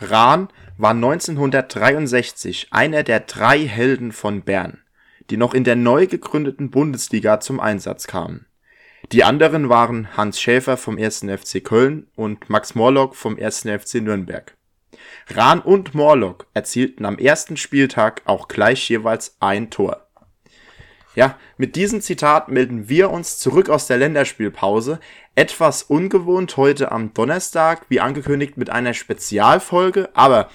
Rahn war 1963 einer der drei Helden von Bern, die noch in der neu gegründeten Bundesliga zum Einsatz kamen. Die anderen waren Hans Schäfer vom 1. FC Köln und Max Morlock vom 1. FC Nürnberg. Rahn und Morlock erzielten am ersten Spieltag auch gleich jeweils ein Tor. Ja, mit diesem Zitat melden wir uns zurück aus der Länderspielpause. Etwas ungewohnt heute am Donnerstag, wie angekündigt mit einer Spezialfolge, aber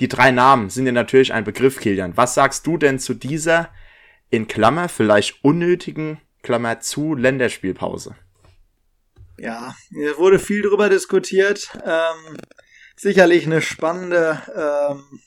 die drei Namen sind dir natürlich ein Begriff, Kilian. Was sagst du denn zu dieser in Klammer vielleicht unnötigen Klammer zu Länderspielpause? Ja, hier wurde viel drüber diskutiert. Ähm, sicherlich eine spannende, ähm,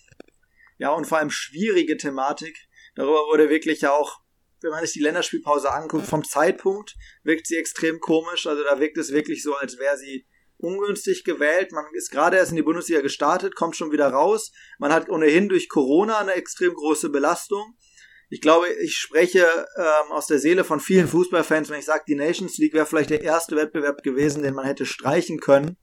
ja und vor allem schwierige Thematik. Darüber wurde wirklich ja auch wenn man sich die Länderspielpause anguckt, vom Zeitpunkt wirkt sie extrem komisch. Also da wirkt es wirklich so, als wäre sie ungünstig gewählt. Man ist gerade erst in die Bundesliga gestartet, kommt schon wieder raus. Man hat ohnehin durch Corona eine extrem große Belastung. Ich glaube, ich spreche ähm, aus der Seele von vielen Fußballfans, wenn ich sage, die Nations League wäre vielleicht der erste Wettbewerb gewesen, den man hätte streichen können,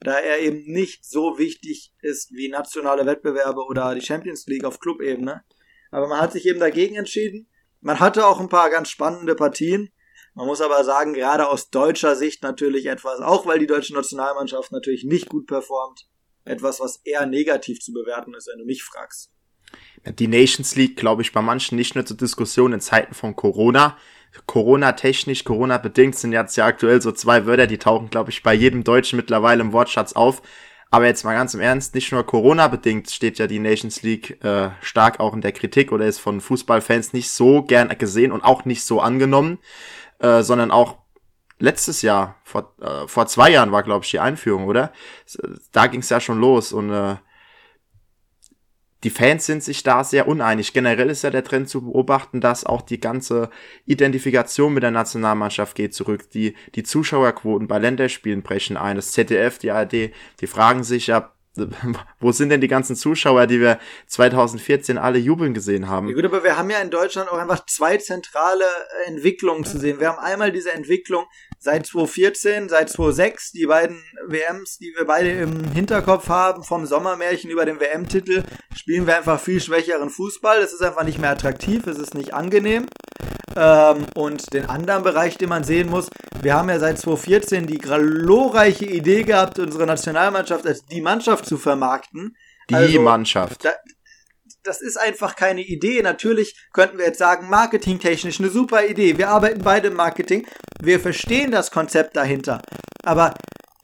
da er eben nicht so wichtig ist wie nationale Wettbewerbe oder die Champions League auf Clubebene. Aber man hat sich eben dagegen entschieden. Man hatte auch ein paar ganz spannende Partien. Man muss aber sagen, gerade aus deutscher Sicht natürlich etwas, auch weil die deutsche Nationalmannschaft natürlich nicht gut performt, etwas, was eher negativ zu bewerten ist, wenn du mich fragst. Die Nations League, glaube ich, bei manchen nicht nur zur Diskussion in Zeiten von Corona. Corona-technisch, Corona-bedingt sind jetzt ja aktuell so zwei Wörter, die tauchen, glaube ich, bei jedem Deutschen mittlerweile im Wortschatz auf. Aber jetzt mal ganz im Ernst, nicht nur Corona-bedingt steht ja die Nations League äh, stark auch in der Kritik oder ist von Fußballfans nicht so gern gesehen und auch nicht so angenommen, äh, sondern auch letztes Jahr, vor, äh, vor zwei Jahren war, glaube ich, die Einführung, oder? Da ging es ja schon los und äh, die Fans sind sich da sehr uneinig. Generell ist ja der Trend zu beobachten, dass auch die ganze Identifikation mit der Nationalmannschaft geht zurück. Die, die Zuschauerquoten bei Länderspielen brechen ein. Das ZDF, die ARD, die fragen sich ja, wo sind denn die ganzen Zuschauer, die wir 2014 alle jubeln gesehen haben? Ja gut, aber wir haben ja in Deutschland auch einfach zwei zentrale Entwicklungen zu sehen. Wir haben einmal diese Entwicklung seit 2014, seit 2006, die beiden WMs, die wir beide im Hinterkopf haben, vom Sommermärchen über den WM-Titel, spielen wir einfach viel schwächeren Fußball. Es ist einfach nicht mehr attraktiv, es ist nicht angenehm. Ähm, und den anderen Bereich, den man sehen muss, wir haben ja seit 2014 die glorreiche Idee gehabt, unsere Nationalmannschaft als die Mannschaft zu vermarkten. Die also, Mannschaft. Da, das ist einfach keine Idee. Natürlich könnten wir jetzt sagen, marketingtechnisch eine super Idee. Wir arbeiten beide im Marketing. Wir verstehen das Konzept dahinter. Aber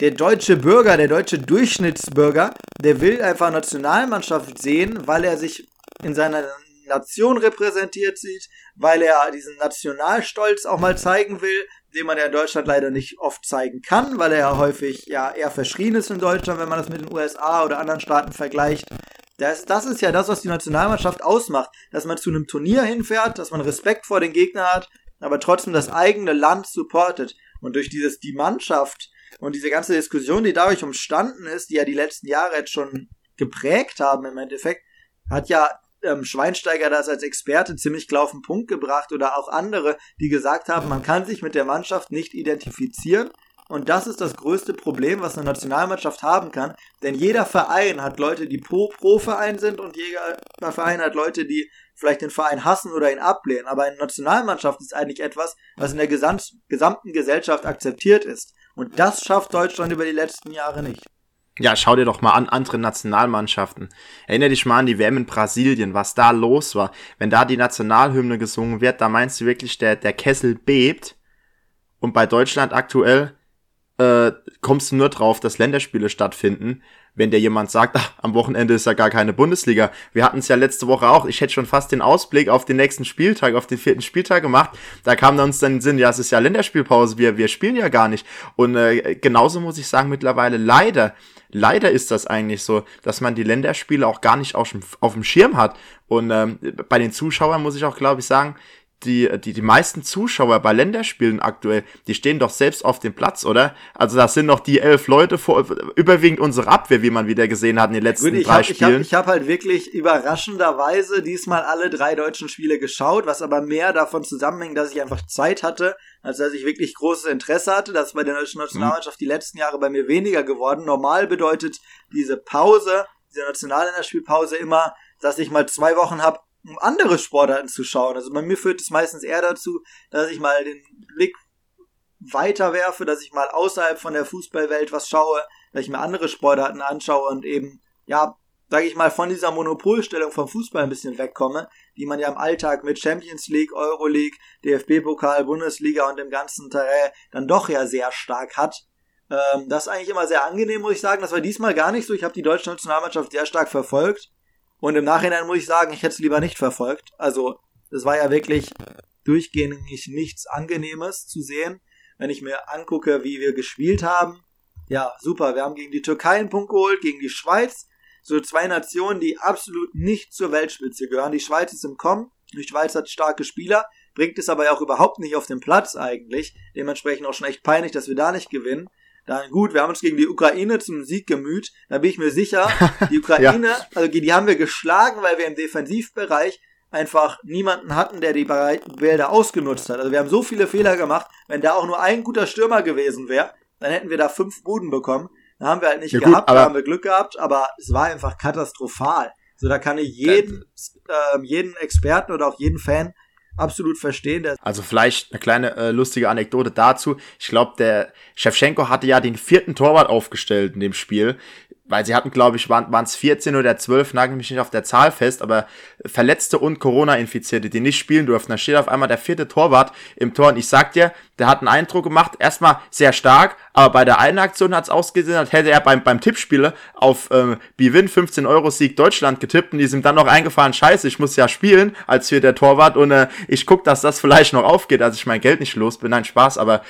der deutsche Bürger, der deutsche Durchschnittsbürger, der will einfach Nationalmannschaft sehen, weil er sich in seiner Nation repräsentiert sieht, weil er diesen Nationalstolz auch mal zeigen will, den man ja in Deutschland leider nicht oft zeigen kann, weil er ja häufig ja eher verschrien ist in Deutschland, wenn man das mit den USA oder anderen Staaten vergleicht. Das, das ist ja das, was die Nationalmannschaft ausmacht, dass man zu einem Turnier hinfährt, dass man Respekt vor den Gegnern hat, aber trotzdem das eigene Land supportet. Und durch dieses die Mannschaft und diese ganze Diskussion, die dadurch umstanden ist, die ja die letzten Jahre jetzt schon geprägt haben im Endeffekt, hat ja ähm, Schweinsteiger das als Experte ziemlich klar auf den Punkt gebracht oder auch andere, die gesagt haben, man kann sich mit der Mannschaft nicht identifizieren. Und das ist das größte Problem, was eine Nationalmannschaft haben kann. Denn jeder Verein hat Leute, die Pro-Verein sind und jeder Verein hat Leute, die vielleicht den Verein hassen oder ihn ablehnen. Aber eine Nationalmannschaft ist eigentlich etwas, was in der gesamt, gesamten Gesellschaft akzeptiert ist. Und das schafft Deutschland über die letzten Jahre nicht. Ja, schau dir doch mal an andere Nationalmannschaften. Erinner dich mal an die WM in Brasilien, was da los war. Wenn da die Nationalhymne gesungen wird, da meinst du wirklich, der, der Kessel bebt. Und bei Deutschland aktuell äh, kommst du nur drauf, dass Länderspiele stattfinden, wenn dir jemand sagt, ach, am Wochenende ist ja gar keine Bundesliga. Wir hatten es ja letzte Woche auch. Ich hätte schon fast den Ausblick auf den nächsten Spieltag, auf den vierten Spieltag gemacht. Da kam dann uns dann in den Sinn, ja, es ist ja Länderspielpause, wir, wir spielen ja gar nicht. Und äh, genauso muss ich sagen, mittlerweile leider, leider ist das eigentlich so, dass man die Länderspiele auch gar nicht auf dem, auf dem Schirm hat. Und ähm, bei den Zuschauern muss ich auch, glaube ich, sagen, die, die, die meisten Zuschauer bei Länderspielen aktuell, die stehen doch selbst auf dem Platz, oder? Also das sind noch die elf Leute, vor, überwiegend unsere Abwehr, wie man wieder gesehen hat in den letzten ich drei hab, Spielen. Ich habe hab halt wirklich überraschenderweise diesmal alle drei deutschen Spiele geschaut, was aber mehr davon zusammenhängt, dass ich einfach Zeit hatte, als dass ich wirklich großes Interesse hatte. Das ist bei der deutschen Nationalmannschaft mhm. die letzten Jahre bei mir weniger geworden. Normal bedeutet diese Pause dieser Nationalländerspielpause immer, dass ich mal zwei Wochen habe, um andere Sportarten zu schauen. Also bei mir führt es meistens eher dazu, dass ich mal den Blick weiter werfe, dass ich mal außerhalb von der Fußballwelt was schaue, dass ich mir andere Sportarten anschaue und eben, ja, sage ich mal, von dieser Monopolstellung vom Fußball ein bisschen wegkomme, die man ja im Alltag mit Champions League, Euroleague, DFB-Pokal, Bundesliga und dem ganzen Terrain dann doch ja sehr stark hat. Ähm, das ist eigentlich immer sehr angenehm, muss ich sagen. Das war diesmal gar nicht so. Ich habe die deutsche Nationalmannschaft sehr stark verfolgt. Und im Nachhinein muss ich sagen, ich hätte es lieber nicht verfolgt. Also, es war ja wirklich durchgehend nichts Angenehmes zu sehen. Wenn ich mir angucke, wie wir gespielt haben, ja, super. Wir haben gegen die Türkei einen Punkt geholt, gegen die Schweiz. So zwei Nationen, die absolut nicht zur Weltspitze gehören. Die Schweiz ist im Kommen. Die Schweiz hat starke Spieler, bringt es aber ja auch überhaupt nicht auf den Platz eigentlich. Dementsprechend auch schon echt peinlich, dass wir da nicht gewinnen. Dann gut, wir haben uns gegen die Ukraine zum Sieg gemüht. Da bin ich mir sicher, die Ukraine, ja. also die haben wir geschlagen, weil wir im Defensivbereich einfach niemanden hatten, der die Bälle ausgenutzt hat. Also wir haben so viele Fehler gemacht. Wenn da auch nur ein guter Stürmer gewesen wäre, dann hätten wir da fünf Buden bekommen. Da haben wir halt nicht ja, gehabt, gut, da haben wir Glück gehabt, aber es war einfach katastrophal. So, da kann ich jeden, äh, jeden Experten oder auch jeden Fan absolut verstehen. Also vielleicht eine kleine äh, lustige Anekdote dazu. Ich glaube, der Shevchenko hatte ja den vierten Torwart aufgestellt in dem Spiel weil sie hatten, glaube ich, waren es 14 oder 12, nagel mich nicht auf der Zahl fest, aber Verletzte und Corona-Infizierte, die nicht spielen durften. Da steht auf einmal der vierte Torwart im Tor und ich sag dir, der hat einen Eindruck gemacht, erstmal sehr stark, aber bei der einen Aktion hat es ausgesehen, als hätte er beim, beim Tippspiele auf ähm, Bwin 15 Euro Sieg Deutschland getippt und die sind dann noch eingefallen, scheiße, ich muss ja spielen als vierter Torwart und äh, ich guck, dass das vielleicht noch aufgeht, als ich mein Geld nicht los bin. Nein, Spaß, aber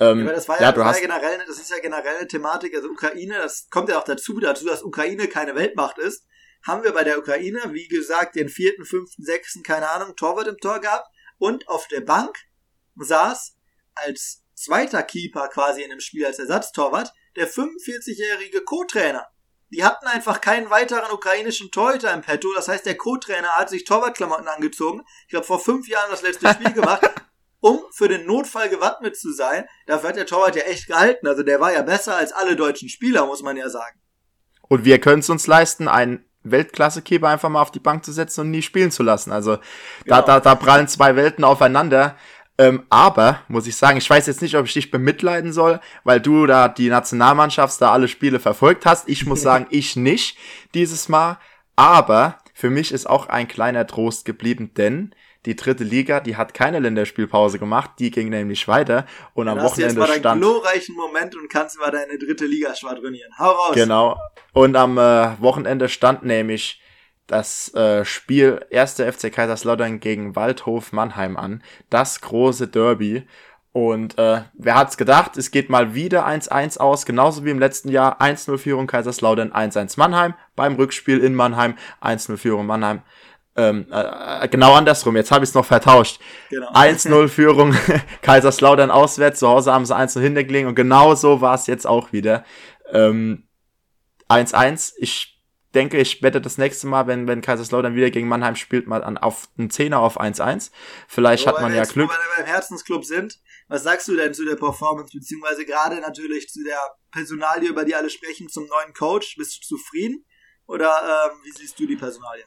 ähm, ja, das war ja, ja, das war ja generell, das ist ja generell eine Thematik, also Ukraine, das kommt ja auch dazu, dazu, dass Ukraine keine Weltmacht ist, haben wir bei der Ukraine, wie gesagt, den vierten, fünften, sechsten, keine Ahnung, Torwart im Tor gehabt und auf der Bank saß als zweiter Keeper quasi in dem Spiel als Ersatztorwart der 45-jährige Co-Trainer. Die hatten einfach keinen weiteren ukrainischen Torhüter im Petto. Das heißt, der Co-Trainer hat sich Torwartklamotten angezogen. Ich habe vor fünf Jahren das letzte Spiel gemacht um für den Notfall gewappnet zu sein. Dafür hat der Torwart ja echt gehalten. Also der war ja besser als alle deutschen Spieler, muss man ja sagen. Und wir können es uns leisten, einen Weltklasse-Keeper einfach mal auf die Bank zu setzen und nie spielen zu lassen. Also da, genau. da, da prallen zwei Welten aufeinander. Ähm, aber, muss ich sagen, ich weiß jetzt nicht, ob ich dich bemitleiden soll, weil du da die Nationalmannschaft da alle Spiele verfolgt hast. Ich muss sagen, ich nicht dieses Mal. Aber für mich ist auch ein kleiner Trost geblieben, denn die dritte Liga, die hat keine Länderspielpause gemacht, die ging nämlich weiter und am Wochenende hast du jetzt mal stand glorreichen Moment und kannst mal deine dritte Liga schwadronieren. Hau raus. Genau. Und am äh, Wochenende stand nämlich das äh, Spiel 1. FC Kaiserslautern gegen Waldhof Mannheim an, das große Derby. Und äh, wer hat's gedacht, es geht mal wieder 1-1 aus, genauso wie im letzten Jahr 1-0 Führung Kaiserslautern, 1-1 Mannheim, beim Rückspiel in Mannheim 1-0 Führung Mannheim. Ähm, äh, genau andersrum, jetzt habe ich es noch vertauscht. Genau. 1-0 Führung, Kaiserslautern auswärts, zu Hause haben sie 1-0 hintergelegen und genau so war es jetzt auch wieder. 1-1, ähm, ich denke, ich wette das nächste Mal, wenn, wenn Kaiserslautern wieder gegen Mannheim spielt, mal an, auf einen Zehner auf 1-1. Vielleicht so, hat man ja Glück. Wo wir beim Herzensclub sind, was sagst du denn zu der Performance, beziehungsweise gerade natürlich zu der Personalie, über die alle sprechen, zum neuen Coach? Bist du zufrieden? Oder ähm, wie siehst du die Personalie?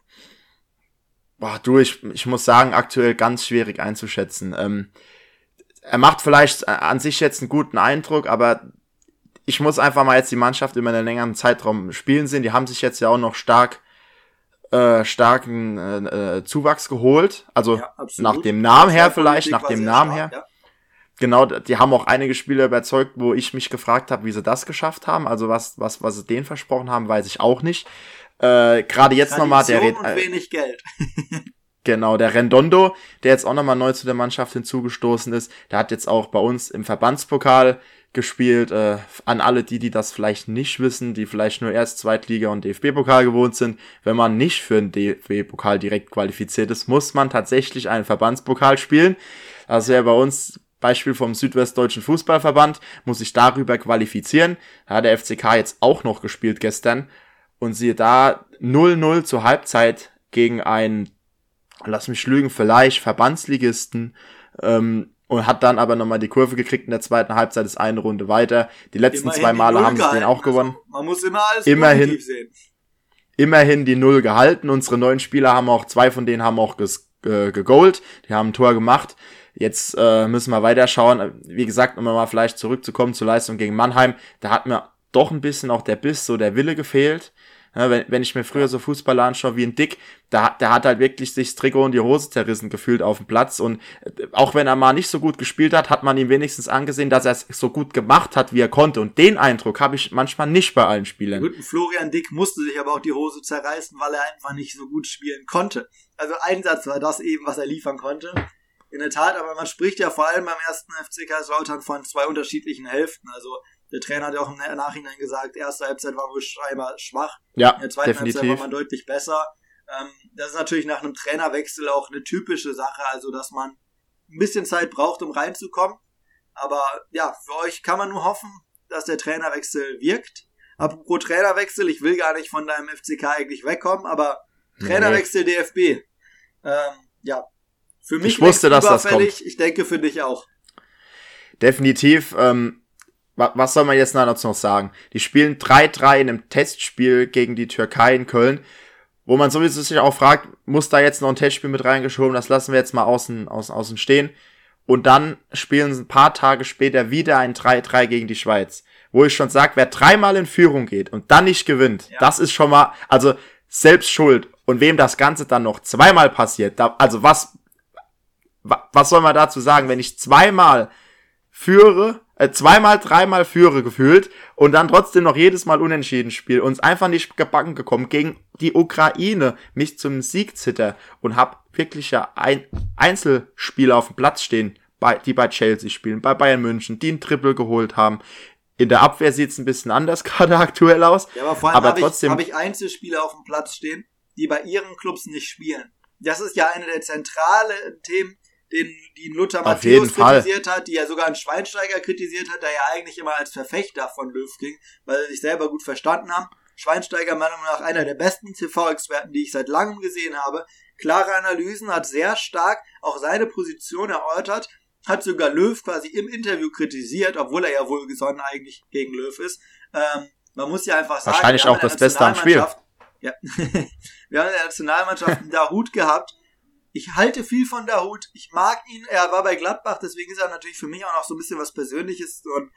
Boah, du, ich, ich muss sagen, aktuell ganz schwierig einzuschätzen. Ähm, er macht vielleicht an sich jetzt einen guten Eindruck, aber ich muss einfach mal jetzt die Mannschaft über einen längeren Zeitraum spielen sehen. Die haben sich jetzt ja auch noch stark äh, starken äh, äh Zuwachs geholt. Also ja, nach dem Namen her vielleicht, nach dem Namen her. Ja. Genau, die haben auch einige Spieler überzeugt, wo ich mich gefragt habe, wie sie das geschafft haben. Also was, was, was sie denen versprochen haben, weiß ich auch nicht. Äh, Gerade jetzt nochmal der Red, äh, wenig Geld. genau, der Rendondo, der jetzt auch nochmal neu zu der Mannschaft hinzugestoßen ist, der hat jetzt auch bei uns im Verbandspokal gespielt. Äh, an alle die, die das vielleicht nicht wissen, die vielleicht nur erst Zweitliga und DFB-Pokal gewohnt sind, wenn man nicht für den DFB-Pokal direkt qualifiziert ist, muss man tatsächlich einen Verbandspokal spielen. Das wäre bei uns Beispiel vom Südwestdeutschen Fußballverband, muss sich darüber qualifizieren. Da hat der FCK jetzt auch noch gespielt gestern und siehe da 0-0 zur Halbzeit gegen einen, lass mich lügen, vielleicht Verbandsligisten ähm, und hat dann aber nochmal die Kurve gekriegt in der zweiten Halbzeit, ist eine Runde weiter. Die letzten Immerhin zwei Male haben sie den auch gewonnen. Also, man muss immer alles Immerhin, sehen. immerhin die Null gehalten. Unsere neuen Spieler haben auch, zwei von denen haben auch ges, äh, gegolt, die haben ein Tor gemacht. Jetzt äh, müssen wir weiterschauen. Wie gesagt, um mal vielleicht zurückzukommen zur Leistung gegen Mannheim, da hat mir doch ein bisschen auch der Biss, so der Wille gefehlt. Ja, wenn, wenn ich mir früher so Fußballer anschaue wie ein Dick, da, der hat halt wirklich sich das Trikot und die Hose zerrissen gefühlt auf dem Platz. Und äh, auch wenn er mal nicht so gut gespielt hat, hat man ihm wenigstens angesehen, dass er es so gut gemacht hat, wie er konnte. Und den Eindruck habe ich manchmal nicht bei allen Spielern. Gut, Florian Dick musste sich aber auch die Hose zerreißen, weil er einfach nicht so gut spielen konnte. Also Einsatz war das eben, was er liefern konnte. In der Tat, aber man spricht ja vor allem beim ersten FC Kaiserslautern von zwei unterschiedlichen Hälften. Also der Trainer hat ja auch im Nachhinein gesagt, erste Halbzeit war wohl scheinbar schwach. Ja, in der zweiten definitiv. Halbzeit war man deutlich besser. Ähm, das ist natürlich nach einem Trainerwechsel auch eine typische Sache, also dass man ein bisschen Zeit braucht, um reinzukommen. Aber ja, für euch kann man nur hoffen, dass der Trainerwechsel wirkt. Apropos Trainerwechsel, ich will gar nicht von deinem FCK eigentlich wegkommen, aber Trainerwechsel DFB. Ähm, ja, für mich Ich wusste, dass das überfällig. Ich denke für dich auch. Definitiv. Ähm, was soll man jetzt dazu noch sagen? Die spielen 3-3 in einem Testspiel gegen die Türkei in Köln, wo man sowieso sich auch fragt, muss da jetzt noch ein Testspiel mit reingeschoben? Das lassen wir jetzt mal außen, außen, außen stehen. Und dann spielen sie ein paar Tage später wieder ein 3-3 gegen die Schweiz. Wo ich schon sage, wer dreimal in Führung geht und dann nicht gewinnt, Ja. das ist schon mal, also selbst schuld. Und wem das Ganze dann noch zweimal passiert, da, also was, wa- was soll man dazu sagen, wenn ich zweimal führe, äh, zweimal, dreimal führe gefühlt und dann trotzdem noch jedes Mal unentschieden spiele und es einfach nicht gebacken gekommen gegen die Ukraine, mich zum Sieg zitter und hab wirklich ja ein Einzelspieler auf dem Platz stehen, bei, die bei Chelsea spielen, bei Bayern München, die einen Triple geholt haben. In der Abwehr sieht's ein bisschen anders gerade aktuell aus. Ja, aber vor allem habe ich, trotzdem- hab ich Einzelspieler auf dem Platz stehen, die bei ihren Clubs nicht spielen. Das ist ja eine der zentralen Themen, den, die Lothar Auf Matthäus jeden Fall. kritisiert hat, die ja sogar einen Schweinsteiger kritisiert hat, der ja eigentlich immer als Verfechter von Löw ging, weil sie sich selber gut verstanden haben. Schweinsteiger meiner Meinung nach einer der besten TV-Experten, die ich seit langem gesehen habe. Klare Analysen, hat sehr stark auch seine Position erörtert, hat sogar Löw quasi im Interview kritisiert, obwohl er ja wohlgesonnen eigentlich gegen Löw ist. Ähm, man muss ja einfach sagen, Wahrscheinlich auch das Beste am Spiel. Ja. wir haben in der Nationalmannschaft einen Dahut gehabt. Ich halte viel von Dahut. Ich mag ihn. Er war bei Gladbach, deswegen ist er natürlich für mich auch noch so ein bisschen was Persönliches, ein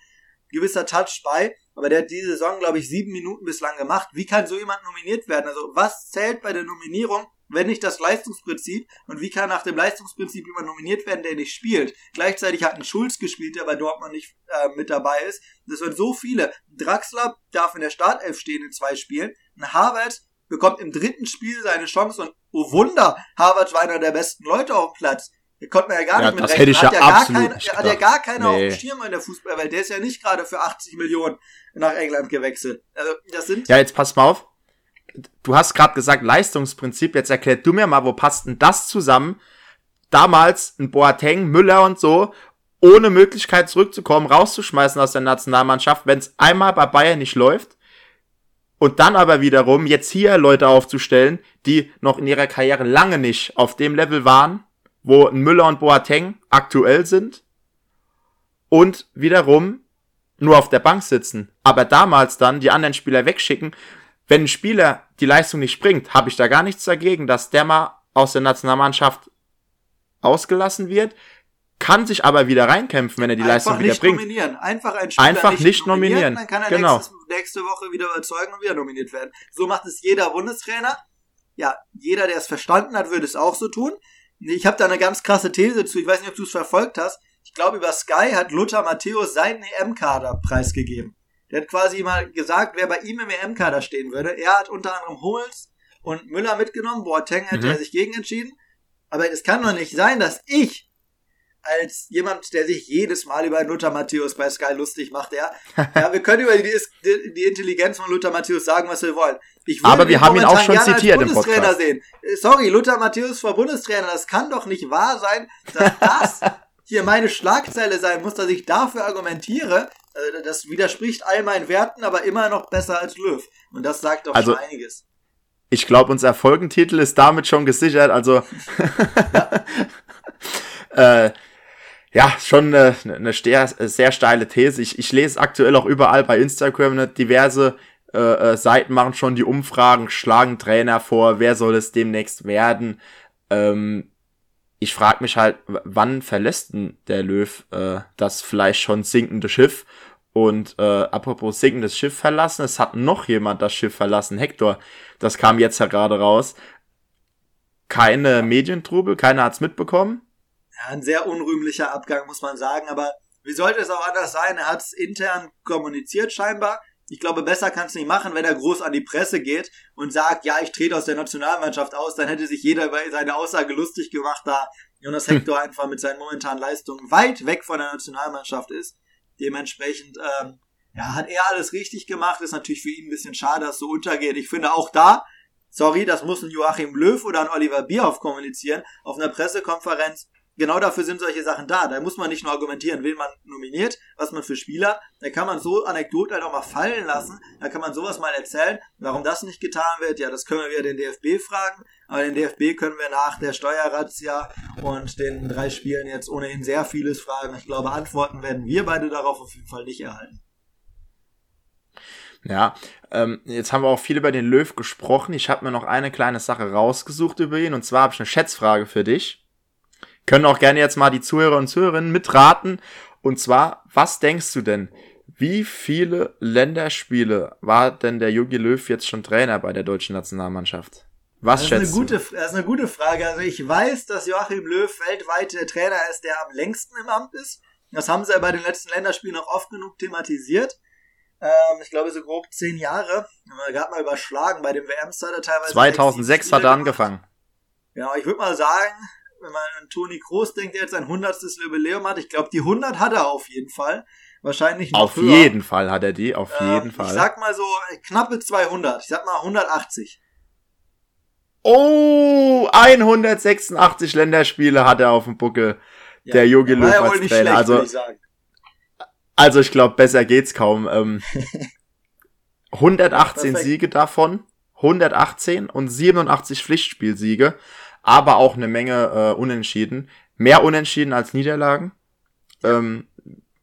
gewisser Touch bei. Aber der hat diese Saison, glaube ich, sieben Minuten bislang gemacht. Wie kann so jemand nominiert werden? Also, was zählt bei der Nominierung, wenn nicht das Leistungsprinzip? Und wie kann nach dem Leistungsprinzip jemand nominiert werden, der nicht spielt? Gleichzeitig hat ein Schulz gespielt, der bei Dortmund nicht äh, mit dabei ist. Das sind so viele. Draxler darf in der Startelf stehen in zwei Spielen. Ein Harvard bekommt im dritten Spiel seine Chance und oh Wunder, Harvard war einer der besten Leute auf dem Platz. Da konnte man ja gar Ja, nicht mit rechnen. hätte hat ja gar nicht hat ja gar keiner auf Nee. dem Schirm in der Fußballwelt. Der ist ja nicht gerade für 80 Millionen nach England gewechselt. Also das sind Ja, jetzt pass mal auf. Du hast gerade gesagt Leistungsprinzip. Jetzt erklär du mir mal, wo passt denn das zusammen? Damals ein Boateng, Müller und so, ohne Möglichkeit zurückzukommen, rauszuschmeißen aus der Nationalmannschaft, wenn es einmal bei Bayern nicht läuft. Und dann aber wiederum jetzt hier Leute aufzustellen, die noch in ihrer Karriere lange nicht auf dem Level waren, wo Müller und Boateng aktuell sind. Und wiederum nur auf der Bank sitzen, aber damals dann die anderen Spieler wegschicken. Wenn ein Spieler die Leistung nicht bringt, habe ich da gar nichts dagegen, dass der mal aus der Nationalmannschaft ausgelassen wird, kann sich aber wieder reinkämpfen, wenn er die Leistung einfach wieder nicht bringt. nominieren. Einfach ein Spieler Einfach nicht nominieren. Dann kann er Genau. nächstes, nächste Woche wieder überzeugen und wieder nominiert werden. So macht es jeder Bundestrainer. Ja, jeder, der es verstanden hat, würde es auch so tun. Ich habe da eine ganz krasse These zu. Ich weiß nicht, ob du es verfolgt hast. Ich glaube, über Sky hat Lothar Matthäus seinen EM-Kader preisgegeben. Der hat quasi mal gesagt, wer bei ihm im EM-Kader stehen würde. Er hat unter anderem Hummels und Müller mitgenommen. Boateng hätte Mhm. er sich gegen entschieden. Aber es kann doch nicht sein, dass ich als jemand, der sich jedes Mal über Luther Matthäus bei Sky lustig macht, ja. ja wir können über die, die, Intelligenz von Luther Matthäus sagen, was wir wollen. Ich würde Aber wir haben ihn auch schon zitiert im Bundestrainer Podcast. sehen. Sorry, Luther Matthäus war Bundestrainer. Das kann doch nicht wahr sein, dass das hier meine Schlagzeile sein muss, dass ich dafür argumentiere. Äh, Das widerspricht all meinen Werten, aber immer noch besser als Löw. Und das sagt doch Also- schon einiges. Ich glaube, unser Folgentitel ist damit schon gesichert. Also äh, ja, schon eine, eine sehr, sehr steile These. Ich, ich lese aktuell auch überall bei Instagram eine diverse äh, äh, Seiten machen schon die Umfragen, schlagen Trainer vor, wer soll es demnächst werden. Ähm, ich frage mich halt, wann verlässt denn der Löw äh, das vielleicht schon sinkende Schiff? Und äh, apropos sinkendes Schiff verlassen, es hat noch jemand das Schiff verlassen, Hector. Das kam jetzt ja gerade raus. Keine Medientrubel, keiner hat's mitbekommen. Ein sehr unrühmlicher Abgang, muss man sagen, aber wie sollte es auch anders sein? Er hat's intern kommuniziert scheinbar. Ich glaube, besser kann es nicht machen, wenn er groß an die Presse geht und sagt, ja, ich trete aus der Nationalmannschaft aus, dann hätte sich jeder über seine Aussage lustig gemacht, da Jonas hm. Hector einfach mit seinen momentanen Leistungen weit weg von der Nationalmannschaft ist. Dementsprechend, ähm, ja, hat er alles richtig gemacht, ist natürlich für ihn ein bisschen schade, dass so untergeht. Ich finde auch da, sorry, das muss ein Joachim Löw oder ein Oliver Bierhoff kommunizieren, auf einer Pressekonferenz genau dafür sind solche Sachen da. Da muss man nicht nur argumentieren, wen man nominiert, was man für Spieler. Da kann man so Anekdoten halt auch mal fallen lassen. Da kann man sowas mal erzählen. Warum das nicht getan wird, ja, das können wir wieder den DFB fragen. Aber den DFB können wir nach der Steuerrazzia und den drei Spielen jetzt ohnehin sehr vieles fragen. Ich glaube, Antworten werden wir beide darauf auf jeden Fall nicht erhalten. Ja, ähm, jetzt haben wir auch viel über den Löw gesprochen. Ich habe mir noch eine kleine Sache rausgesucht über ihn. Und zwar habe ich eine Schätzfrage für dich. Können auch gerne jetzt mal die Zuhörer und Zuhörerinnen mitraten. Und zwar, was denkst du denn? Wie viele Länderspiele war denn der Jogi Löw jetzt schon Trainer bei der deutschen Nationalmannschaft? Was das schätzt ist eine gute? Das ist eine gute Frage. Also ich weiß, dass Joachim Löw weltweit der Trainer ist, der am längsten im Amt ist. Das haben sie ja bei den letzten Länderspielen auch oft genug thematisiert. Ähm, ich glaube so grob zehn Jahre. Gerade mal überschlagen bei dem WM-Starter teilweise. 2006 hat er angefangen. Ja, ich würde mal sagen, wenn man an Toni Kroos denkt, der jetzt sein 100. Jubiläum hat, ich glaube, die 100 hat er auf jeden Fall. Wahrscheinlich noch Auf höher. jeden Fall hat er die, auf ähm, jeden Fall. Ich sag mal so knappe 200. Ich sag mal 180. Oh, 186 Länderspiele hat er auf dem Buckel. Ja, der Jogi als Trainer. Schlecht, also, ich also ich glaube, besser geht's kaum. Ähm, 118 Perfekt. Siege davon, 118 und 87 Pflichtspielsiege aber auch eine Menge äh, Unentschieden. Mehr Unentschieden als Niederlagen. Ähm,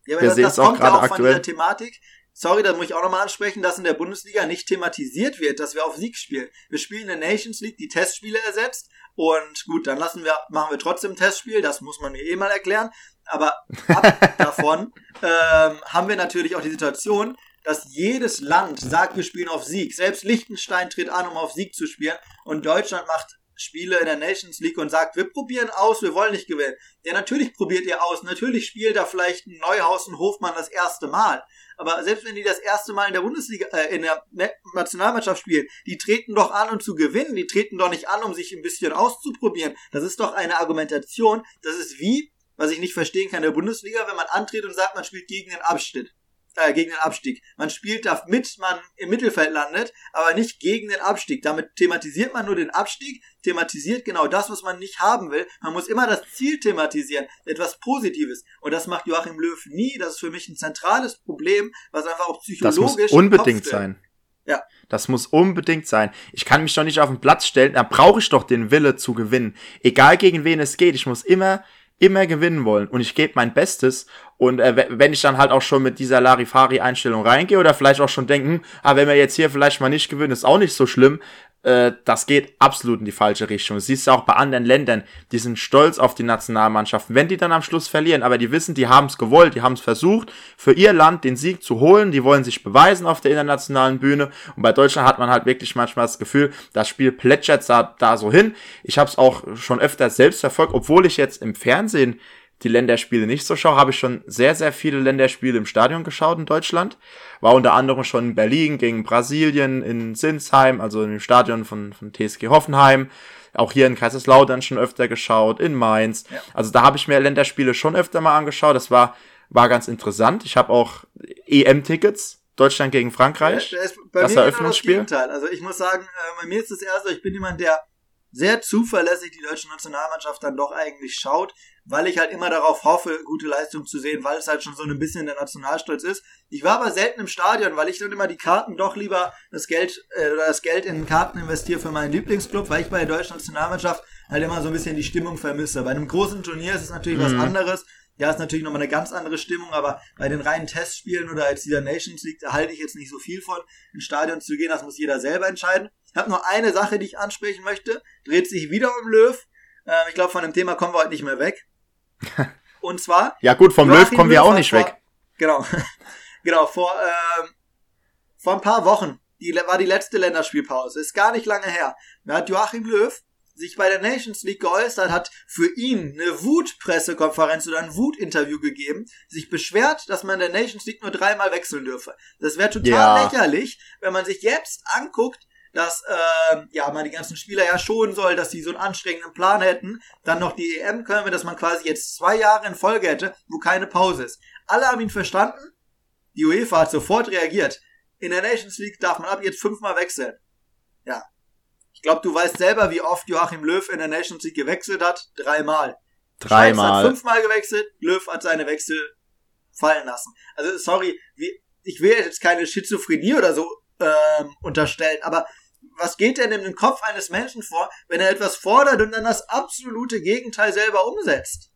ja, aber wir das, sehen das auch gerade ja auch aktuell. Von dieser Thematik. Sorry, da muss ich auch nochmal ansprechen, dass in der Bundesliga nicht thematisiert wird, dass wir auf Sieg spielen. Wir spielen in der Nations League, die Testspiele ersetzt. Und gut, dann lassen wir, machen wir trotzdem ein Testspiel, das muss man mir eh mal erklären. Aber ab davon ähm, haben wir natürlich auch die Situation, dass jedes Land sagt, wir spielen auf Sieg. Selbst Liechtenstein tritt an, um auf Sieg zu spielen. Und Deutschland macht Spiele in der Nations League und sagt, wir probieren aus, wir wollen nicht gewinnen. Ja, natürlich probiert ihr aus. Natürlich spielt da vielleicht ein Neuhaus und Hofmann das erste Mal. Aber selbst wenn die das erste Mal in der Bundesliga, äh, in der Nationalmannschaft spielen, die treten doch an, um zu gewinnen. Die treten doch nicht an, um sich ein bisschen auszuprobieren. Das ist doch eine Argumentation. Das ist wie, was ich nicht verstehen kann, in der Bundesliga, wenn man antritt und sagt, man spielt gegen den Abschnitt äh, gegen den Abstieg. Man spielt damit man im Mittelfeld landet, aber nicht gegen den Abstieg. Damit thematisiert man nur den Abstieg, thematisiert genau das, was man nicht haben will. Man muss immer das Ziel thematisieren, etwas Positives. Und das macht Joachim Löw nie. Das ist für mich ein zentrales Problem, was einfach auch psychologisch. Das muss unbedingt sein. Ja. Das muss unbedingt sein. Ich kann mich doch nicht auf den Platz stellen, da brauche ich doch den Wille zu gewinnen. Egal gegen wen es geht, ich muss immer immer gewinnen wollen. Und ich gebe mein Bestes. Und äh, wenn ich dann halt auch schon mit dieser Larifari-Einstellung reingehe oder vielleicht auch schon denken, ah, wenn wir jetzt hier vielleicht mal nicht gewinnen, ist auch nicht so schlimm, äh, das geht absolut in die falsche Richtung. Du siehst ja auch bei anderen Ländern, die sind stolz auf die Nationalmannschaften, wenn die dann am Schluss verlieren, aber die wissen, die haben es gewollt, die haben es versucht, für ihr Land den Sieg zu holen, die wollen sich beweisen auf der internationalen Bühne und bei Deutschland hat man halt wirklich manchmal das Gefühl, das Spiel plätschert da, da so hin. Ich habe es auch schon öfter selbst verfolgt, obwohl ich jetzt im Fernsehen die Länderspiele nicht so schaue, habe ich schon sehr, sehr viele Länderspiele im Stadion geschaut in Deutschland. War unter anderem schon in Berlin gegen Brasilien, in Sinsheim, also im Stadion von, von TSG Hoffenheim. Auch hier in Kaiserslautern schon öfter geschaut, in Mainz. Also da habe ich mir Länderspiele schon öfter mal angeschaut. Das war, war ganz interessant. Ich habe auch EM-Tickets Deutschland gegen Frankreich. Ja, das, das Eröffnungsspiel. Das also ich muss sagen, äh, bei mir ist das erste, ich bin jemand, der sehr zuverlässig die deutsche Nationalmannschaft dann doch eigentlich schaut weil ich halt immer darauf hoffe, gute Leistung zu sehen, weil es halt schon so ein bisschen der Nationalstolz ist. Ich war aber selten im Stadion, weil ich dann immer die Karten doch lieber das Geld äh, oder das Geld in Karten investiere für meinen Lieblingsclub, weil ich bei der deutschen Nationalmannschaft halt immer so ein bisschen die Stimmung vermisse. Bei einem großen Turnier ist es natürlich mhm. was anderes. Ja, ist natürlich nochmal eine ganz andere Stimmung, aber bei den reinen Testspielen oder als dieser Nations League, da halte ich jetzt nicht so viel von, ins Stadion zu gehen. Das muss jeder selber entscheiden. Ich habe nur eine Sache, die ich ansprechen möchte. Dreht sich wieder um Löw. Ähm, ich glaube, von dem Thema kommen wir heute nicht mehr weg. Und zwar. ja gut, vom Löw kommen wir auch nicht vor, weg. Genau. genau, vor, ähm, vor ein paar Wochen die, war die letzte Länderspielpause. Ist gar nicht lange her. Da hat Joachim Löw sich bei der Nations League geäußert, hat für ihn eine Wut-Pressekonferenz oder ein Wut-Interview gegeben, sich beschwert, dass man in der Nations League nur dreimal wechseln dürfe. Das wäre total ja. lächerlich, wenn man sich jetzt anguckt, dass äh, ja man die ganzen Spieler ja schonen soll, dass sie so einen anstrengenden Plan hätten, dann noch die EM können wir, dass man quasi jetzt zwei Jahre in Folge hätte, wo keine Pause ist. Alle haben ihn verstanden. Die UEFA hat sofort reagiert. In der Nations League darf man ab jetzt fünfmal wechseln. Ja, ich glaube, du weißt selber, wie oft Joachim Löw in der Nations League gewechselt hat. Dreimal. Dreimal. hat fünfmal gewechselt, Löw hat seine Wechsel fallen lassen. Also, sorry, ich will jetzt keine Schizophrenie oder so ähm, unterstellen, aber was geht denn in den Kopf eines Menschen vor, wenn er etwas fordert und dann das absolute Gegenteil selber umsetzt?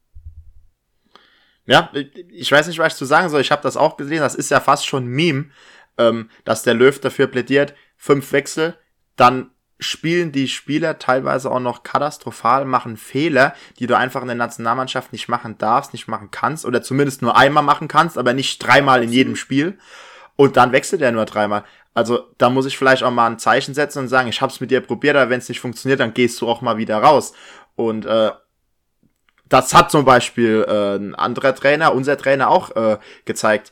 Ja, ich weiß nicht, was ich zu sagen soll. Ich habe das auch gesehen. Das ist ja fast schon ein Meme, ähm, dass der Löw dafür plädiert, fünf Wechsel, dann spielen die Spieler teilweise auch noch katastrophal, machen Fehler, die du einfach in der Nationalmannschaft nicht machen darfst, nicht machen kannst oder zumindest nur einmal machen kannst, aber nicht dreimal in jedem Spiel. Und dann wechselt er nur dreimal. Also da muss ich vielleicht auch mal ein Zeichen setzen und sagen, ich hab's mit dir probiert, aber wenn es nicht funktioniert, dann gehst du auch mal wieder raus. Und äh, das hat zum Beispiel äh, ein anderer Trainer, unser Trainer auch äh, gezeigt.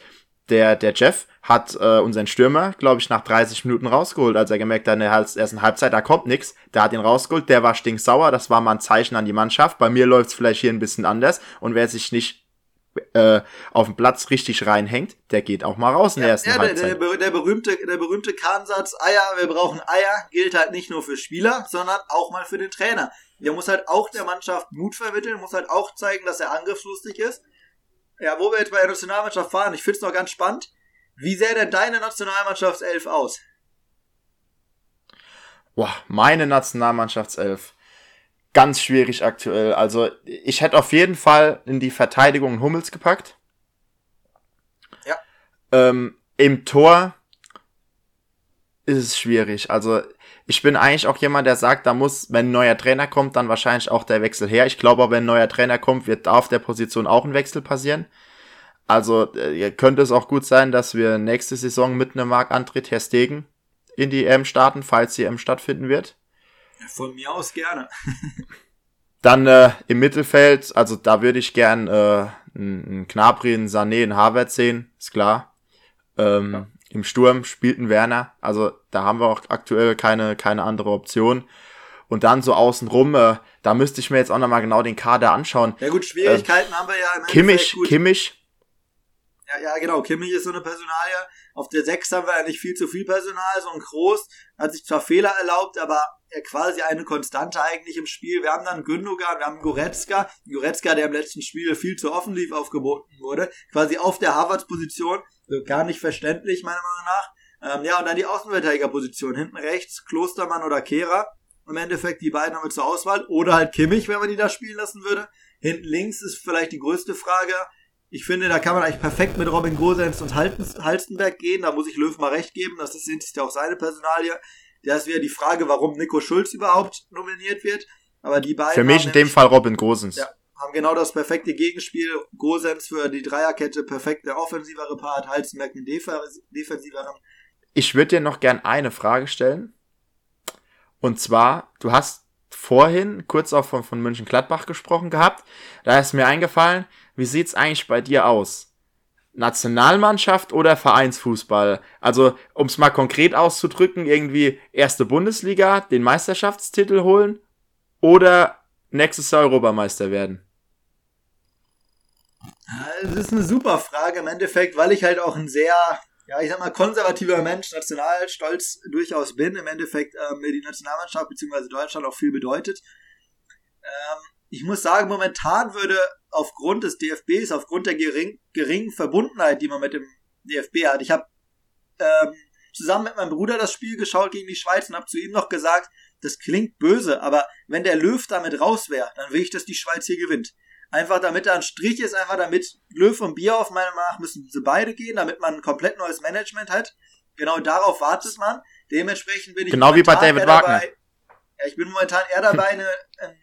Der, der Jeff, hat äh, unseren Stürmer, glaube ich, nach 30 Minuten rausgeholt, als er gemerkt hat, in der ersten Halbzeit, da kommt nix. Der hat ihn rausgeholt, der war stinksauer, das war mal ein Zeichen an die Mannschaft. Bei mir läuft's vielleicht hier ein bisschen anders und wer sich nicht äh, auf dem Platz richtig reinhängt, der geht auch mal raus in der ersten ja, Halbzeit. Der, der, der, berühmte, der berühmte Kahnsatz, Eier, wir brauchen Eier, gilt halt nicht nur für Spieler, sondern auch mal für den Trainer. Der muss halt auch der Mannschaft Mut vermitteln, muss halt auch zeigen, dass er angriffslustig ist. Ja, wo wir jetzt bei der Nationalmannschaft fahren, ich find's noch ganz spannend. Wie sähe denn deine Nationalmannschaftself aus? Boah, meine Nationalmannschaftself. Ganz schwierig aktuell. Also, ich hätte auf jeden Fall in die Verteidigung Hummels gepackt. Ja. Ähm, Im Tor ist es schwierig. Also, ich bin eigentlich auch jemand, der sagt, da muss, wenn ein neuer Trainer kommt, dann wahrscheinlich auch der Wechsel her. Ich glaube, wenn ein neuer Trainer kommt, wird da auf der Position auch ein Wechsel passieren. Also äh, könnte es auch gut sein, dass wir nächste Saison mit einem Marc-André Ter Stegen in die EM starten, falls die EM stattfinden wird. Von mir aus gerne. Dann äh, im Mittelfeld, also da würde ich gern äh, einen Knabri, einen Sané, einen Harvard sehen, ist klar. Ähm, ja. Im Sturm spielt ein Werner, also da haben wir auch aktuell keine, keine andere Option. Und dann so außenrum, äh, da müsste ich mir jetzt auch nochmal genau den Kader anschauen. Ja gut, Schwierigkeiten äh, haben wir ja im Kimmich, gut. Kimmich, ja, ja, genau. Kimmich ist so eine Personalie. Auf der 6 haben wir ja nicht viel zu viel Personal. So ein Groß hat sich zwar Fehler erlaubt, aber quasi eine Konstante eigentlich im Spiel. Wir haben dann Gündogan, wir haben Goretzka. Goretzka, der im letzten Spiel viel zu offensiv aufgeboten wurde. Quasi auf der Harvards-Position. Gar nicht verständlich, meiner Meinung nach. Ähm, ja, und dann die Außenverteidigerposition. Hinten rechts Klostermann oder Kehrer. Im Endeffekt die beiden haben wir zur Auswahl. Oder halt Kimmich, wenn man die da spielen lassen würde. Hinten links ist vielleicht die größte Frage. Ich finde, da kann man eigentlich perfekt mit Robin Gosens und Halstenberg gehen. Da muss ich Löw mal recht geben. Das ist ja auch seine Personalie. Da ist wieder die Frage, warum Nico Schulz überhaupt nominiert wird. Aber die beiden. Für mich in dem Fall Robin Gosens. Ja, haben genau das perfekte Gegenspiel. Gosens für die Dreierkette, perfekt der offensivere Part, Halstenberg den defensiveren. Ich würde dir noch gern eine Frage stellen. Und zwar, du hast vorhin kurz auch von, von München-Gladbach gesprochen gehabt. Da ist mir eingefallen, wie sieht's eigentlich bei dir aus? Nationalmannschaft oder Vereinsfußball? Also, um es mal konkret auszudrücken, irgendwie erste Bundesliga, den Meisterschaftstitel holen oder nächstes Jahr Europameister werden? Das ist eine super Frage im Endeffekt, weil ich halt auch ein sehr, ja, ich sag mal, konservativer Mensch, nationalstolz durchaus bin. Im Endeffekt ähm, mir die Nationalmannschaft bzw. Deutschland auch viel bedeutet. Ähm, ich muss sagen, momentan würde aufgrund des DFBs, aufgrund der gering, geringen Verbundenheit, die man mit dem DFB hat, ich habe ähm, zusammen mit meinem Bruder das Spiel geschaut gegen die Schweiz und habe zu ihm noch gesagt, das klingt böse, aber wenn der Löw damit raus wäre, dann will ich, dass die Schweiz hier gewinnt. Einfach damit da ein Strich ist, einfach damit Löw und Bier auf meiner Meinung müssen sie beide gehen, damit man ein komplett neues Management hat. Genau darauf wartet man. Dementsprechend bin ich genau wie bei David Wagner. Dabei, ja, ich bin momentan eher dabei, eine, einen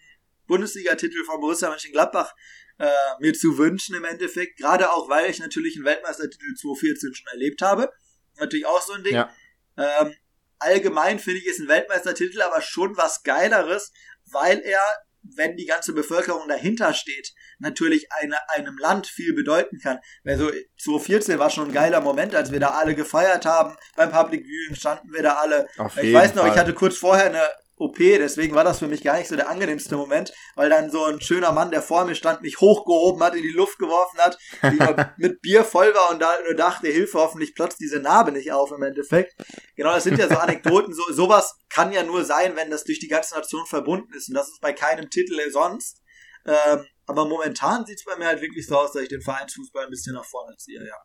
Bundesliga-Titel von Borussia Mönchengladbach äh, mir zu wünschen im Endeffekt. Gerade auch, weil ich natürlich einen Weltmeistertitel 2014 schon erlebt habe. Natürlich auch so ein Ding. Ja. Ähm, allgemein finde ich, ist ein Weltmeistertitel aber schon was Geileres, weil er, wenn die ganze Bevölkerung dahinter steht, natürlich eine, einem Land viel bedeuten kann. Also 2014 war schon ein geiler Moment, als wir da alle gefeiert haben. Beim Public Viewing standen wir da alle. Auf ich weiß noch, Fall. ich hatte kurz vorher eine OP, deswegen war das für mich gar nicht so der angenehmste Moment, weil dann so ein schöner Mann, der vor mir stand, mich hochgehoben hat, in die Luft geworfen hat, mit Bier voll war und da nur dachte, Hilfe, hoffentlich platzt diese Narbe nicht auf im Endeffekt. Genau, das sind ja so Anekdoten, so, sowas kann ja nur sein, wenn das durch die ganze Nation verbunden ist und das ist bei keinem Titel sonst. Ähm, aber momentan sieht es bei mir halt wirklich so aus, dass ich den Vereinsfußball ein bisschen nach vorne ziehe, ja.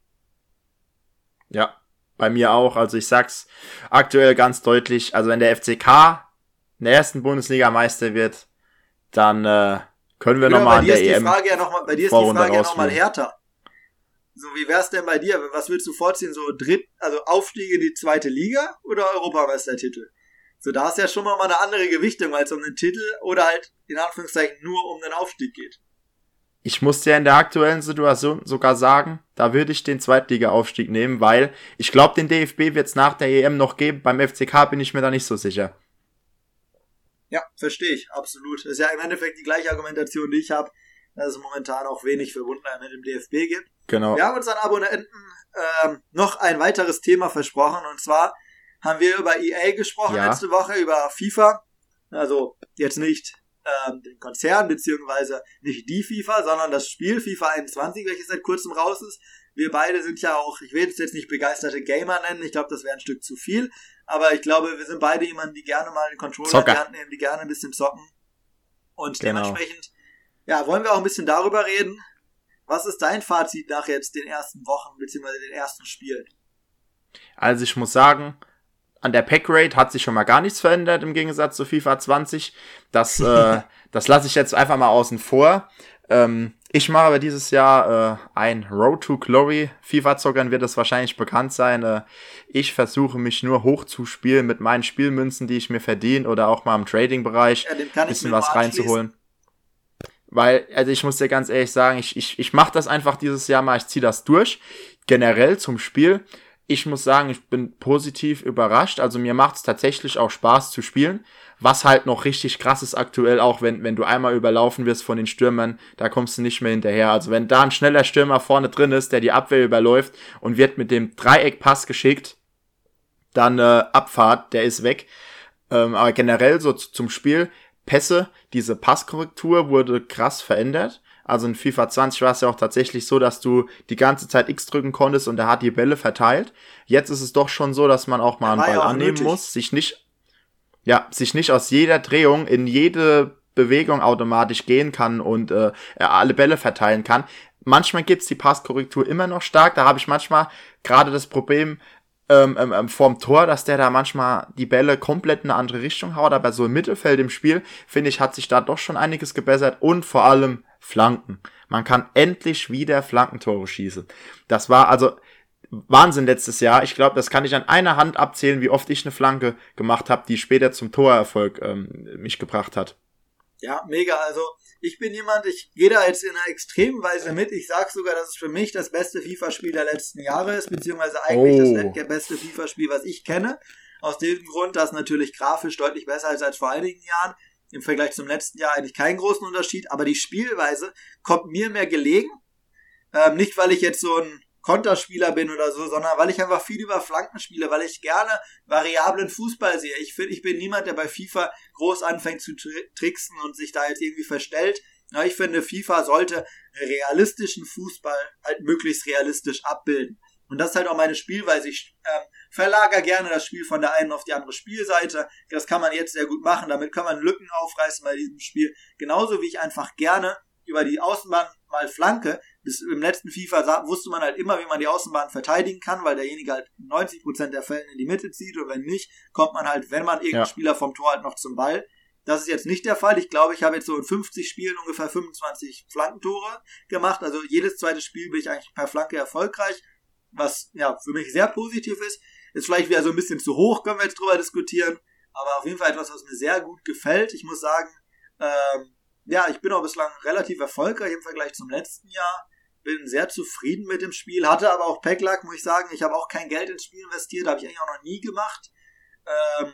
Ja, bei mir auch. Also ich sag's aktuell ganz deutlich, also wenn der FCK in der ersten Bundesliga Meister wird, dann äh, können wir nochmal an der EM. Frage ja noch mal, bei dir ist die Frage ja nochmal härter. So, wie wär's denn bei dir? Was willst du vorziehen? So dritt, also Aufstieg in die zweite Liga oder Europameistertitel? So, da ist ja schon mal eine andere Gewichtung, als um den Titel oder halt in Anführungszeichen nur um den Aufstieg geht. Ich muss dir in der aktuellen Situation sogar sagen, da würde ich den Zweitliga-Aufstieg nehmen, weil ich glaube, den DFB wird es nach der EM noch geben. Beim FCK bin ich mir da nicht so sicher. Ja, verstehe ich, absolut. Das ist ja im Endeffekt die gleiche Argumentation, die ich habe, dass es momentan auch wenig Verbundenheit mit dem DFB gibt. Genau. Wir haben unseren Abonnenten ähm, noch ein weiteres Thema versprochen und zwar haben wir über EA gesprochen ja. letzte Woche, über FIFA. Also jetzt nicht ähm, den Konzern, beziehungsweise nicht die FIFA, sondern das Spiel FIFA 21, welches seit kurzem raus ist. Wir beide sind ja auch, ich will es jetzt nicht begeisterte Gamer nennen, ich glaube, das wäre ein Stück zu viel, aber ich glaube, wir sind beide jemanden, die gerne mal einen Controller Zocker. in die Hand nehmen, die gerne ein bisschen zocken. Und genau. dementsprechend, ja, wollen wir auch ein bisschen darüber reden. Was ist dein Fazit nach jetzt den ersten Wochen, beziehungsweise den ersten Spielen? Also ich muss sagen, an der Packrate hat sich schon mal gar nichts verändert im Gegensatz zu FIFA 20. Das, äh, das lasse ich jetzt einfach mal außen vor. Ähm, ich mache aber dieses Jahr äh, ein Road to Glory. FIFA-Zockern wird es wahrscheinlich bekannt sein. Äh, ich versuche mich nur hochzuspielen mit meinen Spielmünzen, die ich mir verdiene oder auch mal im Trading-Bereich ja, ein bisschen was reinzuholen. Weil, also ich muss dir ganz ehrlich sagen, ich, ich, ich mache das einfach dieses Jahr mal, ich ziehe das durch. Generell zum Spiel ich muss sagen, ich bin positiv überrascht. Also mir macht es tatsächlich auch Spaß zu spielen. Was halt noch richtig krass ist aktuell, auch wenn, wenn du einmal überlaufen wirst von den Stürmern, da kommst du nicht mehr hinterher. Also wenn da ein schneller Stürmer vorne drin ist, der die Abwehr überläuft und wird mit dem Dreieckpass geschickt, dann äh, Abfahrt, der ist weg. Ähm, aber generell so zum Spiel, Pässe, diese Passkorrektur wurde krass verändert. Also in FIFA 20 war es ja auch tatsächlich so, dass du die ganze Zeit X drücken konntest und er hat die Bälle verteilt. Jetzt ist es doch schon so, dass man auch mal einen Ball annehmen nötig. muss, sich nicht, ja, sich nicht aus jeder Drehung in jede Bewegung automatisch gehen kann und äh, alle Bälle verteilen kann. Manchmal gibt's die Passkorrektur immer noch stark. Da habe ich manchmal gerade das Problem, ähm, ähm, ähm, vorm Tor, dass der da manchmal die Bälle komplett in eine andere Richtung haut, aber so im Mittelfeld im Spiel, finde ich, hat sich da doch schon einiges gebessert und vor allem Flanken. Man kann endlich wieder Flankentore schießen. Das war also Wahnsinn letztes Jahr. Ich glaube, das kann ich an einer Hand abzählen, wie oft ich eine Flanke gemacht habe, die später zum Torerfolg ähm, mich gebracht hat. Ja, mega. Also ich bin jemand, ich gehe da jetzt in einer extremen Weise mit. Ich sage sogar, dass es für mich das beste FIFA-Spiel der letzten Jahre ist, beziehungsweise eigentlich oh. das beste FIFA-Spiel, was ich kenne. Aus dem Grund, dass natürlich grafisch deutlich besser ist als vor einigen Jahren. Im Vergleich zum letzten Jahr eigentlich keinen großen Unterschied, aber die Spielweise kommt mir mehr gelegen. Ähm, nicht, weil ich jetzt so ein Konterspieler bin oder so, sondern weil ich einfach viel über Flanken spiele, weil ich gerne variablen Fußball sehe. Ich finde, ich bin niemand, der bei FIFA groß anfängt zu tricksen und sich da jetzt irgendwie verstellt. Ja, ich finde, FIFA sollte realistischen Fußball halt möglichst realistisch abbilden. Und das ist halt auch meine Spielweise. Ich ähm, verlager gerne das Spiel von der einen auf die andere Spielseite. Das kann man jetzt sehr gut machen. Damit kann man Lücken aufreißen bei diesem Spiel. Genauso wie ich einfach gerne über die Außenbahn mal flanke. Bis im letzten FIFA wusste man halt immer, wie man die Außenbahn verteidigen kann, weil derjenige halt 90% der Fälle in die Mitte zieht und wenn nicht, kommt man halt, wenn man irgendeinen ja. Spieler vom Tor halt noch zum Ball. Das ist jetzt nicht der Fall. Ich glaube, ich habe jetzt so in 50 Spielen ungefähr 25 Flankentore gemacht. Also jedes zweite Spiel bin ich eigentlich per Flanke erfolgreich, was ja für mich sehr positiv ist. Ist vielleicht wieder so ein bisschen zu hoch, können wir jetzt drüber diskutieren. Aber auf jeden Fall etwas, was mir sehr gut gefällt. Ich muss sagen, ähm, ja, ich bin auch bislang relativ erfolgreich im Vergleich zum letzten Jahr. Bin sehr zufrieden mit dem Spiel, hatte aber auch Packlack, muss ich sagen. Ich habe auch kein Geld ins Spiel investiert, habe ich eigentlich auch noch nie gemacht. Ähm,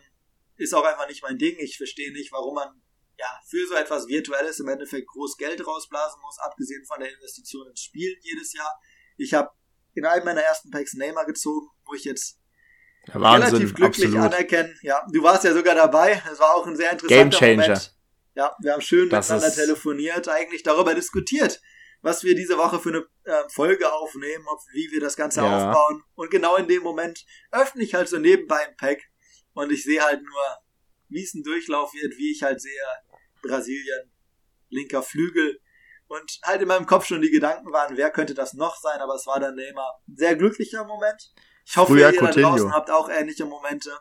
ist auch einfach nicht mein Ding. Ich verstehe nicht, warum man ja für so etwas Virtuelles im Endeffekt groß Geld rausblasen muss, abgesehen von der Investition ins Spiel jedes Jahr. Ich habe in einem meiner ersten Packs Neymar gezogen, wo ich jetzt ja, Wahnsinn, relativ glücklich absolut. anerkenne. Ja, du warst ja sogar dabei. Es war auch ein sehr interessanter Game Changer. Moment. Ja, wir haben schön das miteinander telefoniert, eigentlich darüber diskutiert, was wir diese Woche für eine äh, Folge aufnehmen, ob, wie wir das Ganze ja. aufbauen. Und genau in dem Moment öffne ich halt so nebenbei ein Pack und ich sehe halt nur, wie es ein Durchlauf wird, wie ich halt sehe, Brasilien, linker Flügel. Und halt in meinem Kopf schon die Gedanken waren, wer könnte das noch sein, aber es war dann Neymar. Ein sehr glücklicher Moment. Ich hoffe, Früher ihr da draußen habt auch ähnliche Momente.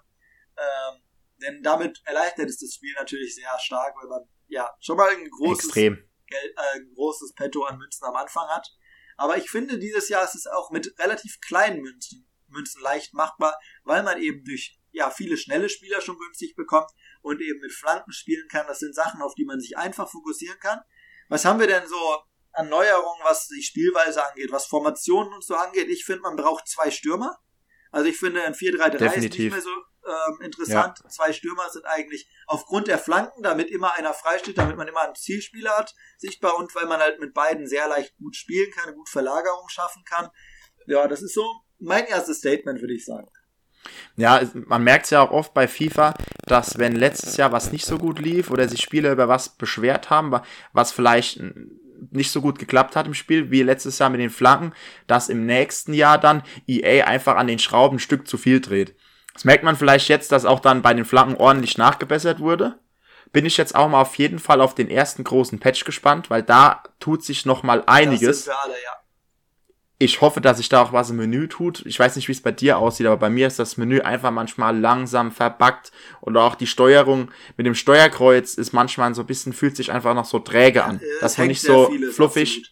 Ähm, denn damit erleichtert es das Spiel natürlich sehr stark, weil man ja schon mal ein großes, Geld, äh, ein großes Petto an Münzen am Anfang hat. Aber ich finde, dieses Jahr ist es auch mit relativ kleinen Münzen, Münzen leicht machbar, weil man eben durch ja, viele schnelle Spieler schon günstig bekommt und eben mit Flanken spielen kann. Das sind Sachen, auf die man sich einfach fokussieren kann. Was haben wir denn so an Neuerungen, was die Spielweise angeht, was Formationen und so angeht? Ich finde, man braucht zwei Stürmer. Also ich finde, ein 4-3-3 ist nicht mehr so ähm, interessant. Ja. Zwei Stürmer sind eigentlich aufgrund der Flanken, damit immer einer freisteht, damit man immer einen Zielspieler hat, sichtbar und weil man halt mit beiden sehr leicht gut spielen kann, gut Verlagerung schaffen kann. Ja, das ist so mein erstes Statement, würde ich sagen. Ja, man merkt es ja auch oft bei FIFA, dass wenn letztes Jahr was nicht so gut lief oder sich Spieler über was beschwert haben, was vielleicht nicht so gut geklappt hat im Spiel, wie letztes Jahr mit den Flanken, dass im nächsten Jahr dann EA einfach an den Schrauben ein Stück zu viel dreht. Das merkt man vielleicht jetzt, dass auch dann bei den Flanken ordentlich nachgebessert wurde. Bin ich jetzt auch mal auf jeden Fall auf den ersten großen Patch gespannt, weil da tut sich noch mal einiges. Alle, ja. Ich hoffe, dass sich da auch was im Menü tut. Ich weiß nicht, wie es bei dir aussieht, aber bei mir ist das Menü einfach manchmal langsam verbuggt und auch die Steuerung mit dem Steuerkreuz ist manchmal so ein bisschen, fühlt sich einfach noch so träge an. Ja, das war nicht so fluffig.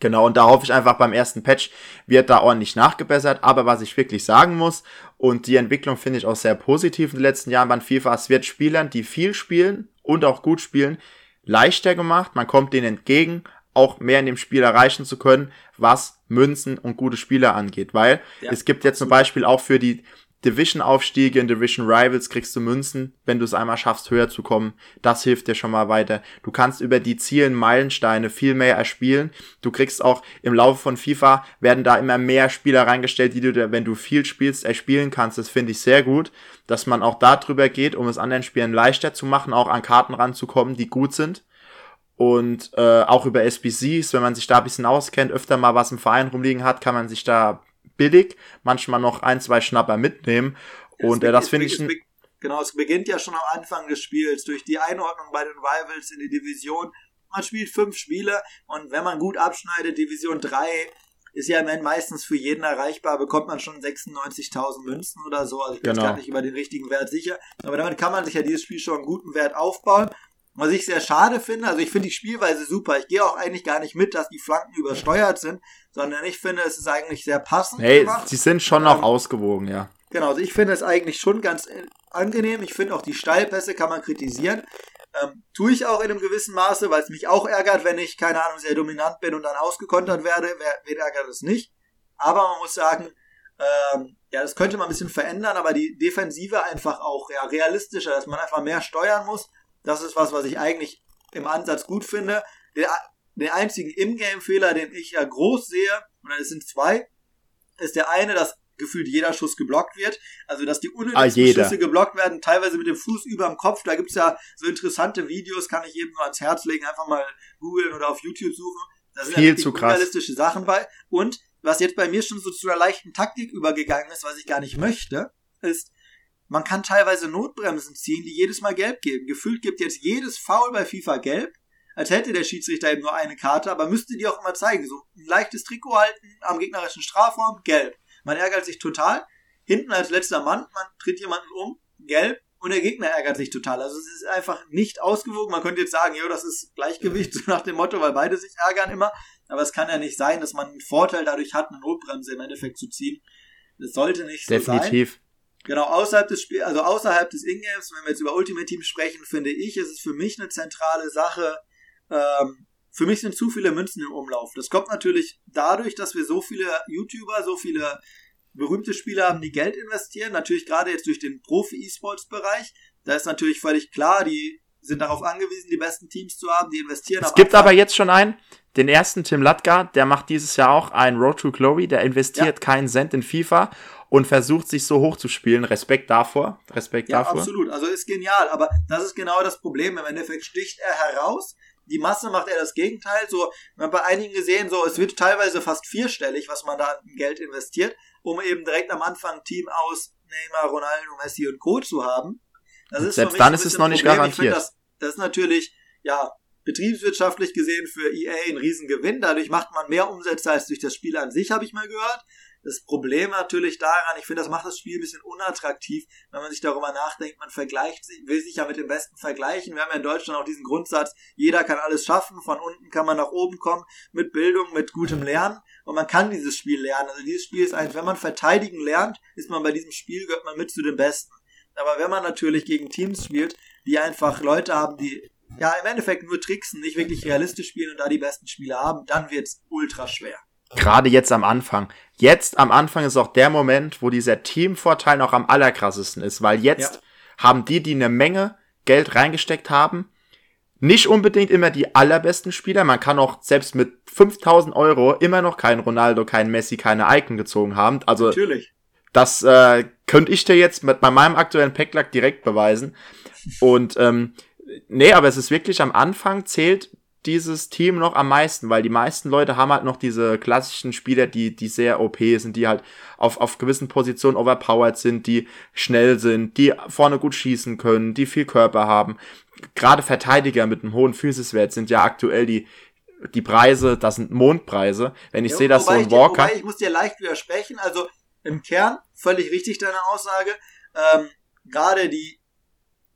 Genau, und da hoffe ich einfach beim ersten Patch wird da ordentlich nachgebessert. Aber was ich wirklich sagen muss, und die Entwicklung finde ich auch sehr positiv in den letzten Jahren beim FIFA, es wird Spielern, die viel spielen und auch gut spielen, leichter gemacht. Man kommt denen entgegen, auch mehr in dem Spiel erreichen zu können, was Münzen und gute Spieler angeht. Weil ja, es gibt jetzt zum Beispiel auch für die Division-Aufstiege in Division Rivals kriegst du Münzen, wenn du es einmal schaffst, höher zu kommen. Das hilft dir schon mal weiter. Du kannst über die Zielen Meilensteine viel mehr erspielen. Du kriegst auch im Laufe von FIFA werden da immer mehr Spieler reingestellt, die du, wenn du viel spielst, erspielen kannst. Das finde ich sehr gut, dass man auch da drüber geht, um es anderen Spielen leichter zu machen, auch an Karten ranzukommen, die gut sind und äh, auch über SBCs, wenn man sich da ein bisschen auskennt, öfter mal was im Verein rumliegen hat, kann man sich da billig, manchmal noch ein, zwei Schnapper mitnehmen. Und äh, das finde ich. Genau, es beginnt ja schon am Anfang des Spiels durch die Einordnung bei den Rivals in die Division. Man spielt fünf Spiele und wenn man gut abschneidet, Division 3 ist ja im Endeffekt meistens für jeden erreichbar, bekommt man schon 96.000 Münzen oder so. Also ich bin genau. gar nicht über den richtigen Wert sicher. Aber damit kann man sich ja dieses Spiel schon einen guten Wert aufbauen. Was ich sehr schade finde, also ich finde die Spielweise super. Ich gehe auch eigentlich gar nicht mit, dass die Flanken übersteuert sind, sondern ich finde, es ist eigentlich sehr passend. Hey, gemacht. sie sind schon noch ähm, ausgewogen, ja. Genau, also ich finde es eigentlich schon ganz äh, angenehm. Ich finde auch die Steilpässe kann man kritisieren. Ähm, tue ich auch in einem gewissen Maße, weil es mich auch ärgert, wenn ich, keine Ahnung, sehr dominant bin und dann ausgekontert werde. Wer, wen ärgert es nicht? Aber man muss sagen, ähm, ja, das könnte man ein bisschen verändern, aber die Defensive einfach auch ja, realistischer, dass man einfach mehr steuern muss das ist was, was ich eigentlich im Ansatz gut finde. Der, der einzige Ingame-Fehler, den ich ja groß sehe, oder es sind zwei, ist der eine, dass gefühlt jeder Schuss geblockt wird. Also, dass die unnötigsten ah, Schüsse geblockt werden, teilweise mit dem Fuß über dem Kopf. Da gibt's ja so interessante Videos, kann ich jedem nur ans Herz legen, einfach mal googeln oder auf YouTube suchen. Da sind Viel ja zu krass. realistische Sachen bei. Und was jetzt bei mir schon so zu einer leichten Taktik übergegangen ist, was ich gar nicht möchte, ist, man kann teilweise Notbremsen ziehen, die jedes Mal gelb geben. Gefühlt gibt jetzt jedes Foul bei FIFA gelb, als hätte der Schiedsrichter eben nur eine Karte, aber müsste die auch immer zeigen. So ein leichtes Trikot halten am gegnerischen Strafraum, gelb. Man ärgert sich total. Hinten als letzter Mann, man tritt jemanden um, gelb. und der Gegner ärgert sich total. Also es ist einfach nicht ausgewogen. Man könnte jetzt sagen, jo, das ist Gleichgewicht, so nach dem Motto, weil beide sich ärgern immer. Aber es kann ja nicht sein, dass man einen Vorteil dadurch hat, eine Notbremse im Endeffekt zu ziehen. Das sollte nicht so Definitiv. sein. Definitiv. Genau, außerhalb des Spiels, also außerhalb des Ingames, wenn wir jetzt über Ultimate Team sprechen, finde ich, ist es für mich eine zentrale Sache. Ähm, für mich sind zu viele Münzen im Umlauf. Das kommt natürlich dadurch, dass wir so viele YouTuber, so viele berühmte Spieler haben, die Geld investieren. Natürlich gerade jetzt durch den Profi-E-Sports-Bereich. Da ist natürlich völlig klar, die sind darauf angewiesen, die besten Teams zu haben, die investieren. Es gibt Anfang. aber jetzt schon einen, den ersten Tim Latgar, der macht dieses Jahr auch ein Road to Glory, der investiert ja. keinen Cent in FIFA und versucht sich so hoch zu spielen. Respekt davor. Respekt ja, davor. absolut. Also ist genial. Aber das ist genau das Problem. Im Endeffekt sticht er heraus. Die Masse macht er das Gegenteil. So, man hat bei einigen gesehen, so, es wird teilweise fast vierstellig, was man da an Geld investiert, um eben direkt am Anfang ein Team aus Neymar, Ronaldo, Messi und Co. zu haben. Das ist Selbst dann ist es noch nicht Problem. garantiert. Das, das ist natürlich, ja, betriebswirtschaftlich gesehen für EA ein Riesengewinn. Dadurch macht man mehr Umsätze als durch das Spiel an sich, habe ich mal gehört. Das Problem natürlich daran, ich finde, das macht das Spiel ein bisschen unattraktiv, wenn man sich darüber nachdenkt, man vergleicht sich, will sich ja mit dem Besten vergleichen. Wir haben ja in Deutschland auch diesen Grundsatz, jeder kann alles schaffen, von unten kann man nach oben kommen, mit Bildung, mit gutem Lernen und man kann dieses Spiel lernen. Also dieses Spiel ist eigentlich, wenn man verteidigen lernt, ist man bei diesem Spiel, gehört man mit zu den Besten. Aber wenn man natürlich gegen Teams spielt, die einfach Leute haben, die ja im Endeffekt nur tricksen, nicht wirklich realistisch spielen und da die besten Spieler haben, dann wird's ultra schwer. Gerade jetzt am Anfang. Jetzt am Anfang ist auch der Moment, wo dieser Teamvorteil noch am allerkrassesten ist, weil jetzt ja. haben die, die eine Menge Geld reingesteckt haben, nicht unbedingt immer die allerbesten Spieler. Man kann auch selbst mit 5000 Euro immer noch keinen Ronaldo, keinen Messi, keine Icon gezogen haben. Also Natürlich. Das äh, könnte ich dir jetzt mit bei meinem aktuellen Packlack direkt beweisen. Und ähm, nee, aber es ist wirklich am Anfang zählt dieses Team noch am meisten, weil die meisten Leute haben halt noch diese klassischen Spieler, die, die sehr OP sind, die halt auf, auf gewissen Positionen overpowered sind, die schnell sind, die vorne gut schießen können, die viel Körper haben. Gerade Verteidiger mit einem hohen Physiswert sind ja aktuell die, die Preise, das sind Mondpreise. Wenn ich ja, sehe, dass so ein Walker. Wobei ich muss dir leicht widersprechen, also im Kern völlig richtig deine Aussage. Ähm, Gerade die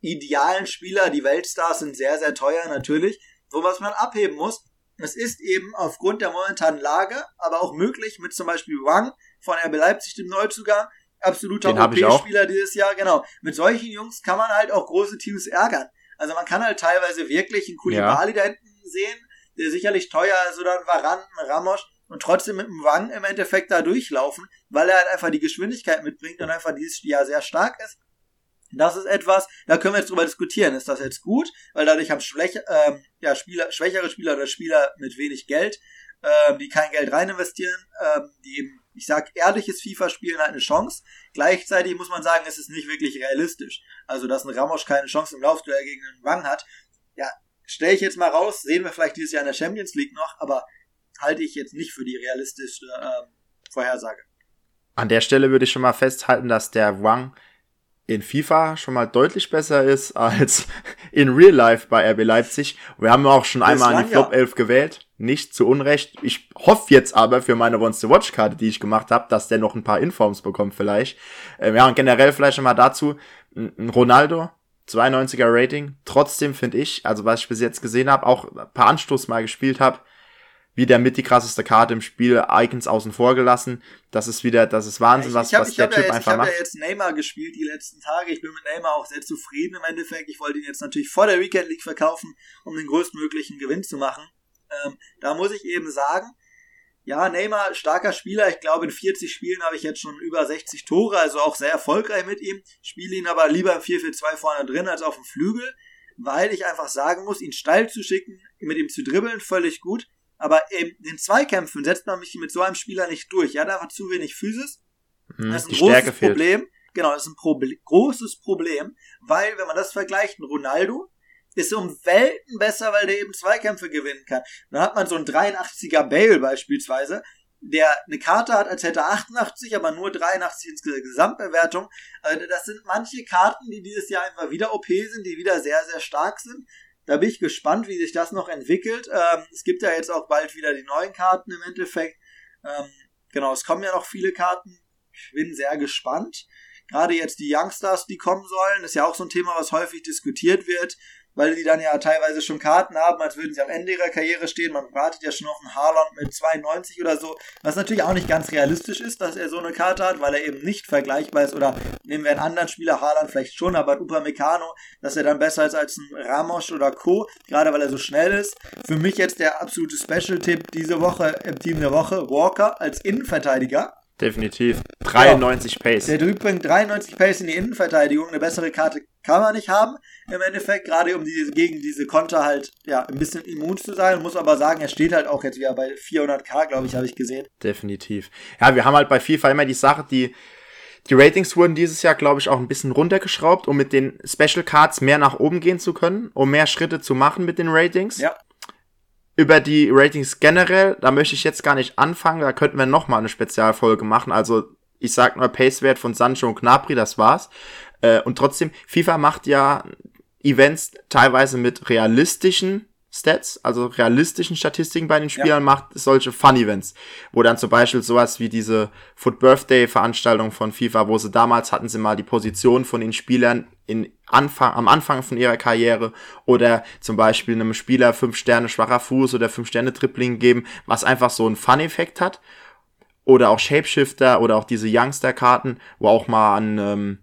idealen Spieler, die Weltstars sind sehr, sehr teuer natürlich. So was man abheben muss, es ist eben aufgrund der momentanen Lage, aber auch möglich mit zum Beispiel Wang von RB Leipzig, dem Neuzugang, absoluter OP-Spieler dieses Jahr, genau. Mit solchen Jungs kann man halt auch große Teams ärgern. Also man kann halt teilweise wirklich einen Kulibali ja. da hinten sehen, der sicherlich teuer ist, oder ein Varan, ein Ramos, und trotzdem mit dem Wang im Endeffekt da durchlaufen, weil er halt einfach die Geschwindigkeit mitbringt und einfach dieses Jahr sehr stark ist. Das ist etwas, da können wir jetzt drüber diskutieren. Ist das jetzt gut? Weil dadurch haben Schwäche, ähm, ja, Spieler, schwächere Spieler oder Spieler mit wenig Geld, ähm, die kein Geld rein investieren, ähm, die eben, ich sag, ehrliches FIFA spielen halt eine Chance. Gleichzeitig muss man sagen, es ist nicht wirklich realistisch. Also, dass ein Ramos keine Chance im Laufduell gegen einen Wang hat, ja, stelle ich jetzt mal raus, sehen wir vielleicht dieses Jahr in der Champions League noch, aber halte ich jetzt nicht für die realistische ähm, Vorhersage. An der Stelle würde ich schon mal festhalten, dass der Wang in FIFA schon mal deutlich besser ist als in Real Life bei RB Leipzig. Wir haben auch schon einmal an die Flop 11 gewählt. Nicht zu Unrecht. Ich hoffe jetzt aber für meine Once to Watch Karte, die ich gemacht habe, dass der noch ein paar Informs bekommt vielleicht. Ähm, ja, und generell vielleicht mal dazu. Ronaldo, 92er Rating. Trotzdem finde ich, also was ich bis jetzt gesehen habe, auch ein paar Anstoß mal gespielt habe, wieder mit die krasseste Karte im Spiel, Icons außen vor gelassen. Das ist wieder, das ist Wahnsinn, was, ich hab, was der Typ ja jetzt, einfach macht. Ich habe ja jetzt Neymar gespielt die letzten Tage. Ich bin mit Neymar auch sehr zufrieden im Endeffekt. Ich wollte ihn jetzt natürlich vor der Weekend League verkaufen, um den größtmöglichen Gewinn zu machen. Ähm, da muss ich eben sagen, ja, Neymar, starker Spieler. Ich glaube, in 40 Spielen habe ich jetzt schon über 60 Tore, also auch sehr erfolgreich mit ihm. Spiele ihn aber lieber im 4-4-2 vorne drin als auf dem Flügel, weil ich einfach sagen muss, ihn steil zu schicken, mit ihm zu dribbeln, völlig gut. Aber in den Zweikämpfen setzt man mich mit so einem Spieler nicht durch. Ja, da war zu wenig Physis. Hm, das ist ein großes Stärke Problem. Fehlt. Genau, das ist ein Proble großes Problem, weil, wenn man das vergleicht, ein Ronaldo ist um Welten besser, weil der eben Zweikämpfe gewinnen kann. Dann hat man so einen 83er Bale beispielsweise, der eine Karte hat, als hätte er 88, aber nur 83 ins Gesamtbewertung. Also das sind manche Karten, die dieses Jahr einfach wieder OP sind, die wieder sehr, sehr stark sind. Da bin ich gespannt, wie sich das noch entwickelt. Ähm, es gibt ja jetzt auch bald wieder die neuen Karten im Endeffekt. Ähm, genau, es kommen ja noch viele Karten. Ich bin sehr gespannt. Gerade jetzt die Youngstars, die kommen sollen, ist ja auch so ein Thema, was häufig diskutiert wird weil die dann ja teilweise schon Karten haben, als würden sie am Ende ihrer Karriere stehen. Man wartet ja schon auf einen Haaland mit 92 oder so, was natürlich auch nicht ganz realistisch ist, dass er so eine Karte hat, weil er eben nicht vergleichbar ist. Oder nehmen wir einen anderen Spieler, Haaland vielleicht schon, aber Upamecano, dass er dann besser ist als ein Ramos oder Co., gerade weil er so schnell ist. Für mich jetzt der absolute Special-Tipp diese Woche im Team der Woche, Walker als Innenverteidiger. Definitiv. 93 ja. Pace. Der bringt 93 Pace in die Innenverteidigung. Eine bessere Karte kann man nicht haben. Im Endeffekt, gerade um diese, gegen diese Konter halt, ja, ein bisschen immun zu sein. Muss aber sagen, er steht halt auch jetzt wieder bei 400k, glaube ich, habe ich gesehen. Definitiv. Ja, wir haben halt bei FIFA immer die Sache, die, die Ratings wurden dieses Jahr, glaube ich, auch ein bisschen runtergeschraubt, um mit den Special Cards mehr nach oben gehen zu können, um mehr Schritte zu machen mit den Ratings. Ja über die Ratings generell, da möchte ich jetzt gar nicht anfangen, da könnten wir nochmal eine Spezialfolge machen. Also ich sag nur Pacewert von Sancho und Knapri, das war's. Äh, und trotzdem, FIFA macht ja Events teilweise mit realistischen Stats, also realistischen Statistiken bei den Spielern ja. macht solche Fun-Events, wo dann zum Beispiel sowas wie diese Foot Birthday Veranstaltung von FIFA, wo sie damals hatten sie mal die Position von den Spielern in Anfang, am Anfang von ihrer Karriere oder zum Beispiel einem Spieler fünf Sterne schwacher Fuß oder fünf Sterne Tripling geben, was einfach so einen Fun-Effekt hat. Oder auch Shapeshifter oder auch diese Youngster-Karten, wo auch mal ein, ähm,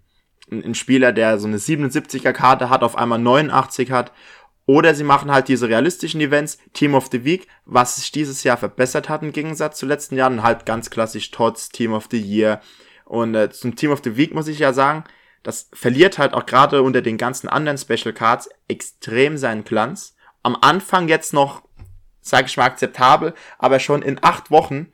ein Spieler, der so eine 77er Karte hat, auf einmal 89 hat oder sie machen halt diese realistischen Events, Team of the Week, was sich dieses Jahr verbessert hat im Gegensatz zu letzten Jahren, halt ganz klassisch Tots, Team of the Year. Und äh, zum Team of the Week muss ich ja sagen, das verliert halt auch gerade unter den ganzen anderen Special Cards extrem seinen Glanz. Am Anfang jetzt noch, sag ich mal, akzeptabel, aber schon in acht Wochen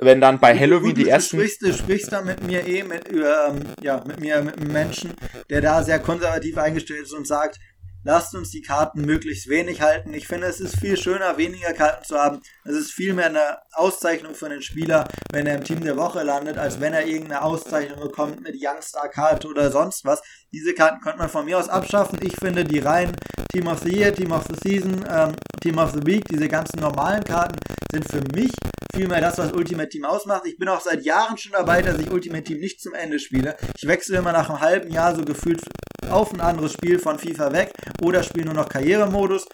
wenn dann bei Halloween die ersten. Du sprichst, du sprichst da mit mir eh, mit, ähm, ja, mit mir, mit einem Menschen, der da sehr konservativ eingestellt ist und sagt, lasst uns die Karten möglichst wenig halten. Ich finde, es ist viel schöner, weniger Karten zu haben. Es ist viel mehr eine Auszeichnung für den Spieler, wenn er im Team der Woche landet, als wenn er irgendeine Auszeichnung bekommt mit Youngstar-Karte oder sonst was. Diese Karten könnte man von mir aus abschaffen. Ich finde, die reinen Team of the Year, Team of the Season, ähm, Team of the Week, diese ganzen normalen Karten sind für mich vielmehr das, was Ultimate Team ausmacht. Ich bin auch seit Jahren schon dabei, dass ich Ultimate Team nicht zum Ende spiele. Ich wechsle immer nach einem halben Jahr so gefühlt auf ein anderes Spiel von FIFA weg oder spiele nur noch Karrieremodus.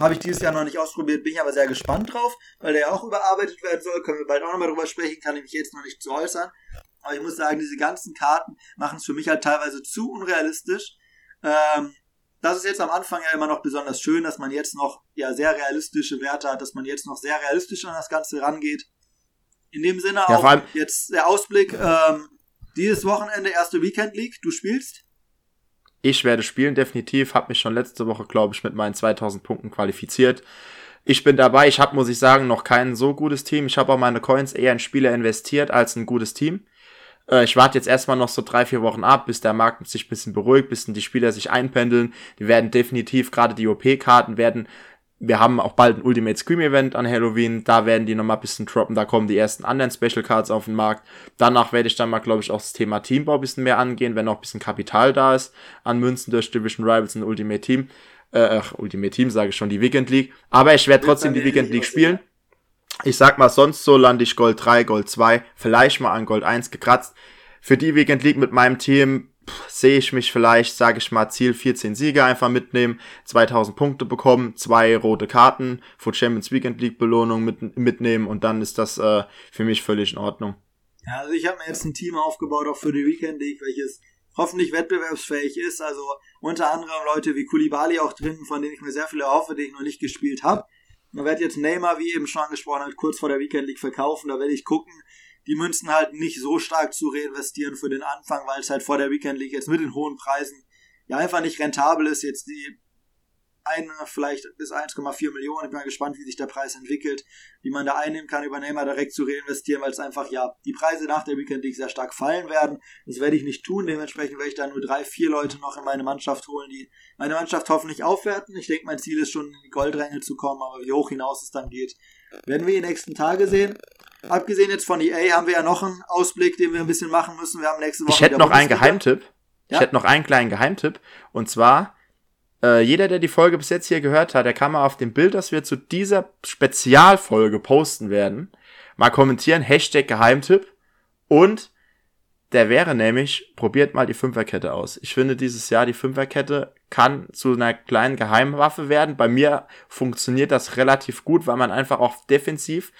Habe ich dieses Jahr noch nicht ausprobiert, bin ich aber sehr gespannt drauf, weil der ja auch überarbeitet werden soll. Können wir bald auch nochmal drüber sprechen, kann ich mich jetzt noch nicht zu äußern. Aber ich muss sagen, diese ganzen Karten machen es für mich halt teilweise zu unrealistisch. Ähm, das ist jetzt am Anfang ja immer noch besonders schön, dass man jetzt noch ja sehr realistische Werte hat, dass man jetzt noch sehr realistisch an das Ganze rangeht. In dem Sinne ja, auch jetzt der Ausblick, ähm, dieses Wochenende erste Weekend League, du spielst? Ich werde spielen, definitiv. Habe mich schon letzte Woche, glaube ich, mit meinen 2000 Punkten qualifiziert. Ich bin dabei. Ich habe, muss ich sagen, noch kein so gutes Team. Ich habe auch meine Coins eher in Spieler investiert als ein gutes Team. Äh, ich warte jetzt erstmal noch so drei, vier Wochen ab, bis der Markt sich ein bisschen beruhigt, bis die Spieler sich einpendeln. Die werden definitiv, gerade die OP-Karten werden wir haben auch bald ein Ultimate Scream Event an Halloween. Da werden die nochmal ein bisschen droppen. Da kommen die ersten anderen Special Cards auf den Markt. Danach werde ich dann mal, glaube ich, auch das Thema Teambau ein bisschen mehr angehen, wenn noch ein bisschen Kapital da ist an Münzen durch Division Rivals und Ultimate Team. Äh, ach, Ultimate Team sage ich schon, die Weekend League. Aber ich werde trotzdem die Weekend League spielen. Ich sag mal, sonst so lande ich Gold 3, Gold 2, vielleicht mal an Gold 1 gekratzt. Für die Weekend League mit meinem Team sehe ich mich vielleicht, sage ich mal, Ziel 14 Siege einfach mitnehmen, 2000 Punkte bekommen, zwei rote Karten, für Champions Weekend League Belohnung mit, mitnehmen und dann ist das äh, für mich völlig in Ordnung. Ja, also ich habe mir jetzt ein Team aufgebaut, auch für die Weekend League, welches hoffentlich wettbewerbsfähig ist. Also unter anderem Leute wie Kulibali auch drin, von denen ich mir sehr viele erhoffe, die ich noch nicht gespielt habe. Man wird jetzt Neymar, wie eben schon angesprochen, halt kurz vor der Weekend League verkaufen. Da werde ich gucken, die Münzen halt nicht so stark zu reinvestieren für den Anfang, weil es halt vor der Weekend League jetzt mit den hohen Preisen ja einfach nicht rentabel ist, jetzt die eine, vielleicht bis 1,4 Millionen. Ich bin mal gespannt, wie sich der Preis entwickelt, wie man da einnehmen kann, über Neymar direkt zu reinvestieren, weil es einfach, ja, die Preise nach der Weekend League sehr stark fallen werden. Das werde ich nicht tun. Dementsprechend werde ich da nur drei, vier Leute noch in meine Mannschaft holen, die meine Mannschaft hoffentlich aufwerten. Ich denke, mein Ziel ist schon, in die Goldränge zu kommen, aber wie hoch hinaus es dann geht, werden wir die nächsten Tage sehen. Abgesehen jetzt von EA haben wir ja noch einen Ausblick, den wir ein bisschen machen müssen. Wir haben nächste Woche. Ich hätte noch einen Geheimtipp. Ja? Ich hätte noch einen kleinen Geheimtipp. Und zwar, äh, jeder, der die Folge bis jetzt hier gehört hat, der kann mal auf dem Bild, das wir zu dieser Spezialfolge posten werden, mal kommentieren, Hashtag Geheimtipp und Der wäre nämlich, probiert mal die Fünferkette aus. Ich finde dieses Jahr die Fünferkette kann zu einer kleinen Geheimwaffe werden. Bei mir funktioniert das relativ gut, weil man einfach auch defensiv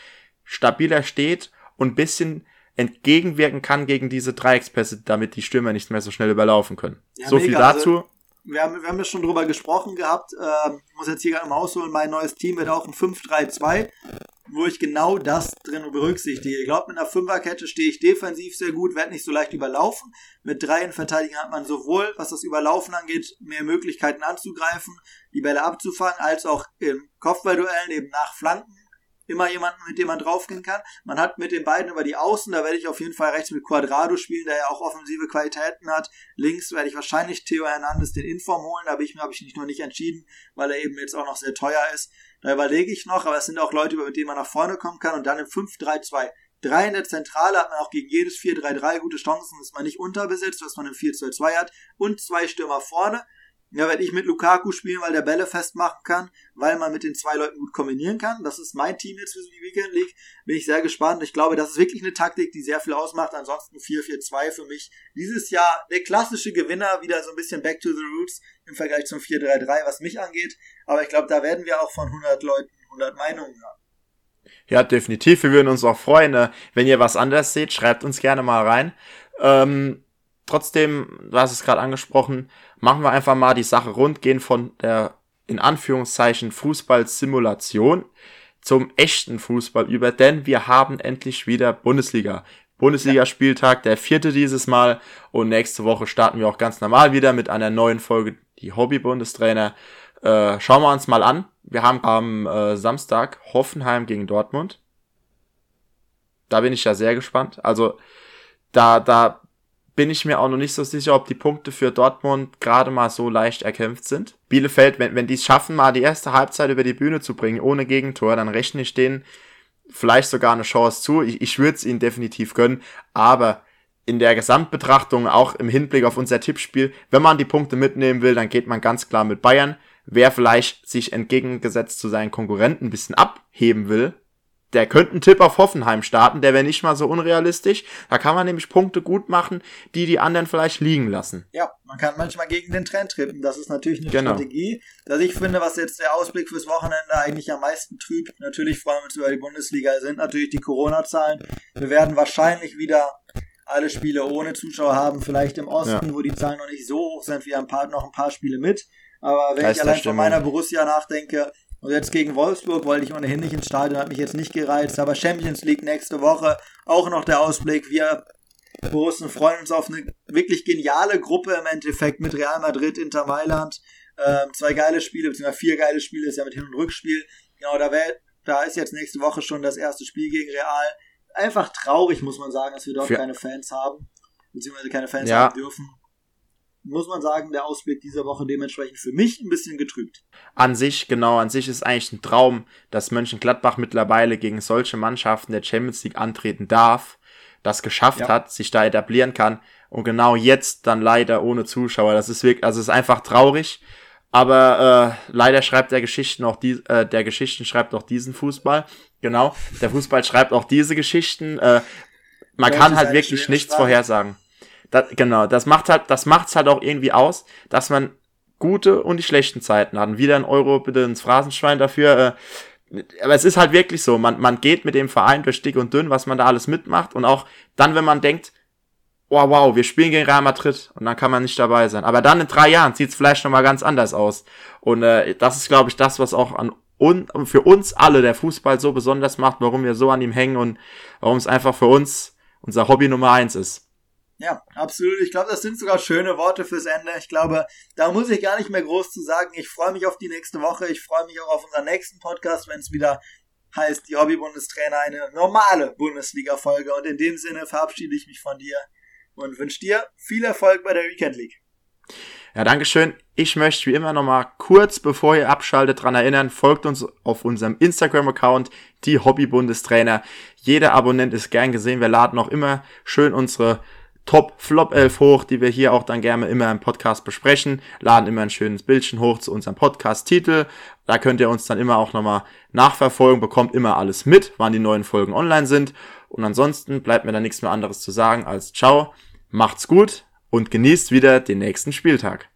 stabiler steht und ein bisschen entgegenwirken kann gegen diese Dreieckspässe, damit die Stürmer nicht mehr so schnell überlaufen können. Ja, so mega. viel dazu. Also, wir haben, wir haben ja schon drüber gesprochen gehabt. Ähm, ich muss jetzt hier gerade im Haus holen. Mein neues Team wird auch ein 5-3-2, wo ich genau das drin berücksichtige. Ich glaube, mit einer Fünferkette stehe ich defensiv sehr gut, werde nicht so leicht überlaufen. Mit dreien Verteidigern hat man sowohl, was das Überlaufen angeht, mehr Möglichkeiten anzugreifen, die Bälle abzufangen, als auch im Kopfballduellen eben nach Flanken immer jemanden, mit dem man draufgehen kann. Man hat mit den beiden über die Außen, da werde ich auf jeden Fall rechts mit Quadrado spielen, der ja auch offensive Qualitäten hat. Links werde ich wahrscheinlich Theo Hernandez den Inform holen, da habe ich habe ich nicht noch nicht entschieden, weil er eben jetzt auch noch sehr teuer ist. Da überlege ich noch, aber es sind auch Leute, mit denen man nach vorne kommen kann und dann im 5-3-2. Drei in der Zentrale hat man auch gegen jedes 4-3-3 gute Chancen, dass man nicht unterbesetzt, was man im 4-2-2 hat und zwei Stürmer vorne. Ja, werde ich mit Lukaku spielen, weil der Bälle festmachen kann, weil man mit den zwei Leuten gut kombinieren kann. Das ist mein Team jetzt für die Weekend League. Bin ich sehr gespannt. Ich glaube, das ist wirklich eine Taktik, die sehr viel ausmacht. Ansonsten 4-4-2 für mich. Dieses Jahr der klassische Gewinner, wieder so ein bisschen back to the roots im Vergleich zum 4-3-3, was mich angeht. Aber ich glaube, da werden wir auch von 100 Leuten 100 Meinungen haben. Ja, definitiv. Wir würden uns auch freuen. Ne? Wenn ihr was anderes seht, schreibt uns gerne mal rein. Ähm, trotzdem, du hast es gerade angesprochen, machen wir einfach mal die Sache rund, gehen von der in Anführungszeichen Fußballsimulation zum echten Fußball über, denn wir haben endlich wieder Bundesliga. Bundesligaspieltag, der vierte dieses Mal und nächste Woche starten wir auch ganz normal wieder mit einer neuen Folge, die Hobby-Bundestrainer. Äh, schauen wir uns mal an. Wir haben am äh, Samstag Hoffenheim gegen Dortmund. Da bin ich ja sehr gespannt. Also da, da bin ich mir auch noch nicht so sicher, ob die Punkte für Dortmund gerade mal so leicht erkämpft sind. Bielefeld, wenn, wenn die es schaffen, mal die erste Halbzeit über die Bühne zu bringen, ohne Gegentor, dann rechne ich denen vielleicht sogar eine Chance zu. Ich, ich würde es ihnen definitiv gönnen, aber in der Gesamtbetrachtung, auch im Hinblick auf unser Tippspiel, wenn man die Punkte mitnehmen will, dann geht man ganz klar mit Bayern. Wer vielleicht sich entgegengesetzt zu seinen Konkurrenten ein bisschen abheben will, der könnte einen Tipp auf Hoffenheim starten, der wäre nicht mal so unrealistisch. Da kann man nämlich Punkte gut machen, die die anderen vielleicht liegen lassen. Ja, man kann manchmal gegen den Trend trippen. Das ist natürlich eine genau. Strategie. Dass ich finde, was jetzt der Ausblick fürs Wochenende eigentlich am meisten trübt, natürlich freuen wir uns über die Bundesliga, sind natürlich die Corona-Zahlen. Wir werden wahrscheinlich wieder alle Spiele ohne Zuschauer haben, vielleicht im Osten, ja. wo die Zahlen noch nicht so hoch sind, wir haben ein paar, noch ein paar Spiele mit. Aber wenn ich allein von meiner Borussia nachdenke, und jetzt gegen Wolfsburg wollte ich ohnehin nicht ins Stadion, hat mich jetzt nicht gereizt. Aber Champions League nächste Woche, auch noch der Ausblick. Wir Borussen freuen uns auf eine wirklich geniale Gruppe im Endeffekt mit Real Madrid, Inter Mailand. Ähm, zwei geile Spiele, beziehungsweise vier geile Spiele, ist ja mit Hin- und Rückspiel. Genau, da, wär, da ist jetzt nächste Woche schon das erste Spiel gegen Real. Einfach traurig, muss man sagen, dass wir dort Für keine Fans haben, beziehungsweise keine Fans ja. haben dürfen muss man sagen, der Ausblick dieser Woche dementsprechend für mich ein bisschen getrübt. An sich, genau, an sich ist eigentlich ein Traum, dass Mönchengladbach mittlerweile gegen solche Mannschaften der Champions League antreten darf, das geschafft ja. hat, sich da etablieren kann und genau jetzt dann leider ohne Zuschauer. Das ist wirklich, also es ist einfach traurig. Aber äh, leider schreibt der Geschichten auch die, äh, der Geschichten schreibt auch diesen Fußball. Genau, der Fußball schreibt auch diese Geschichten. Äh, man ja, kann halt wirklich nichts Sprache. vorhersagen. Das, genau, das macht halt, das macht's halt auch irgendwie aus, dass man gute und die schlechten Zeiten hat. Und wieder ein Euro bitte ins Phrasenschwein dafür. Äh, aber es ist halt wirklich so, man, man geht mit dem Verein durch dick und dünn, was man da alles mitmacht. Und auch dann, wenn man denkt, wow, wow, wir spielen gegen Real Madrid und dann kann man nicht dabei sein. Aber dann in drei Jahren sieht's vielleicht nochmal ganz anders aus. Und äh, das ist, glaube ich, das, was auch an und für uns alle der Fußball so besonders macht, warum wir so an ihm hängen und warum es einfach für uns unser Hobby Nummer eins ist. Ja, absolut. Ich glaube, das sind sogar schöne Worte fürs Ende. Ich glaube, da muss ich gar nicht mehr groß zu sagen. Ich freue mich auf die nächste Woche. Ich freue mich auch auf unseren nächsten Podcast, wenn es wieder heißt, die Hobby-Bundestrainer, eine normale Bundesliga-Folge. Und in dem Sinne verabschiede ich mich von dir und wünsche dir viel Erfolg bei der Weekend League. Ja, Dankeschön. Ich möchte wie immer nochmal kurz, bevor ihr abschaltet, dran erinnern, folgt uns auf unserem Instagram-Account, die Hobby-Bundestrainer. Jeder Abonnent ist gern gesehen. Wir laden auch immer schön unsere Top-Flop-11 hoch, die wir hier auch dann gerne immer im Podcast besprechen. Laden immer ein schönes Bildchen hoch zu unserem Podcast-Titel. Da könnt ihr uns dann immer auch nochmal nachverfolgen, bekommt immer alles mit, wann die neuen Folgen online sind. Und ansonsten bleibt mir dann nichts mehr anderes zu sagen als ciao. Macht's gut und genießt wieder den nächsten Spieltag.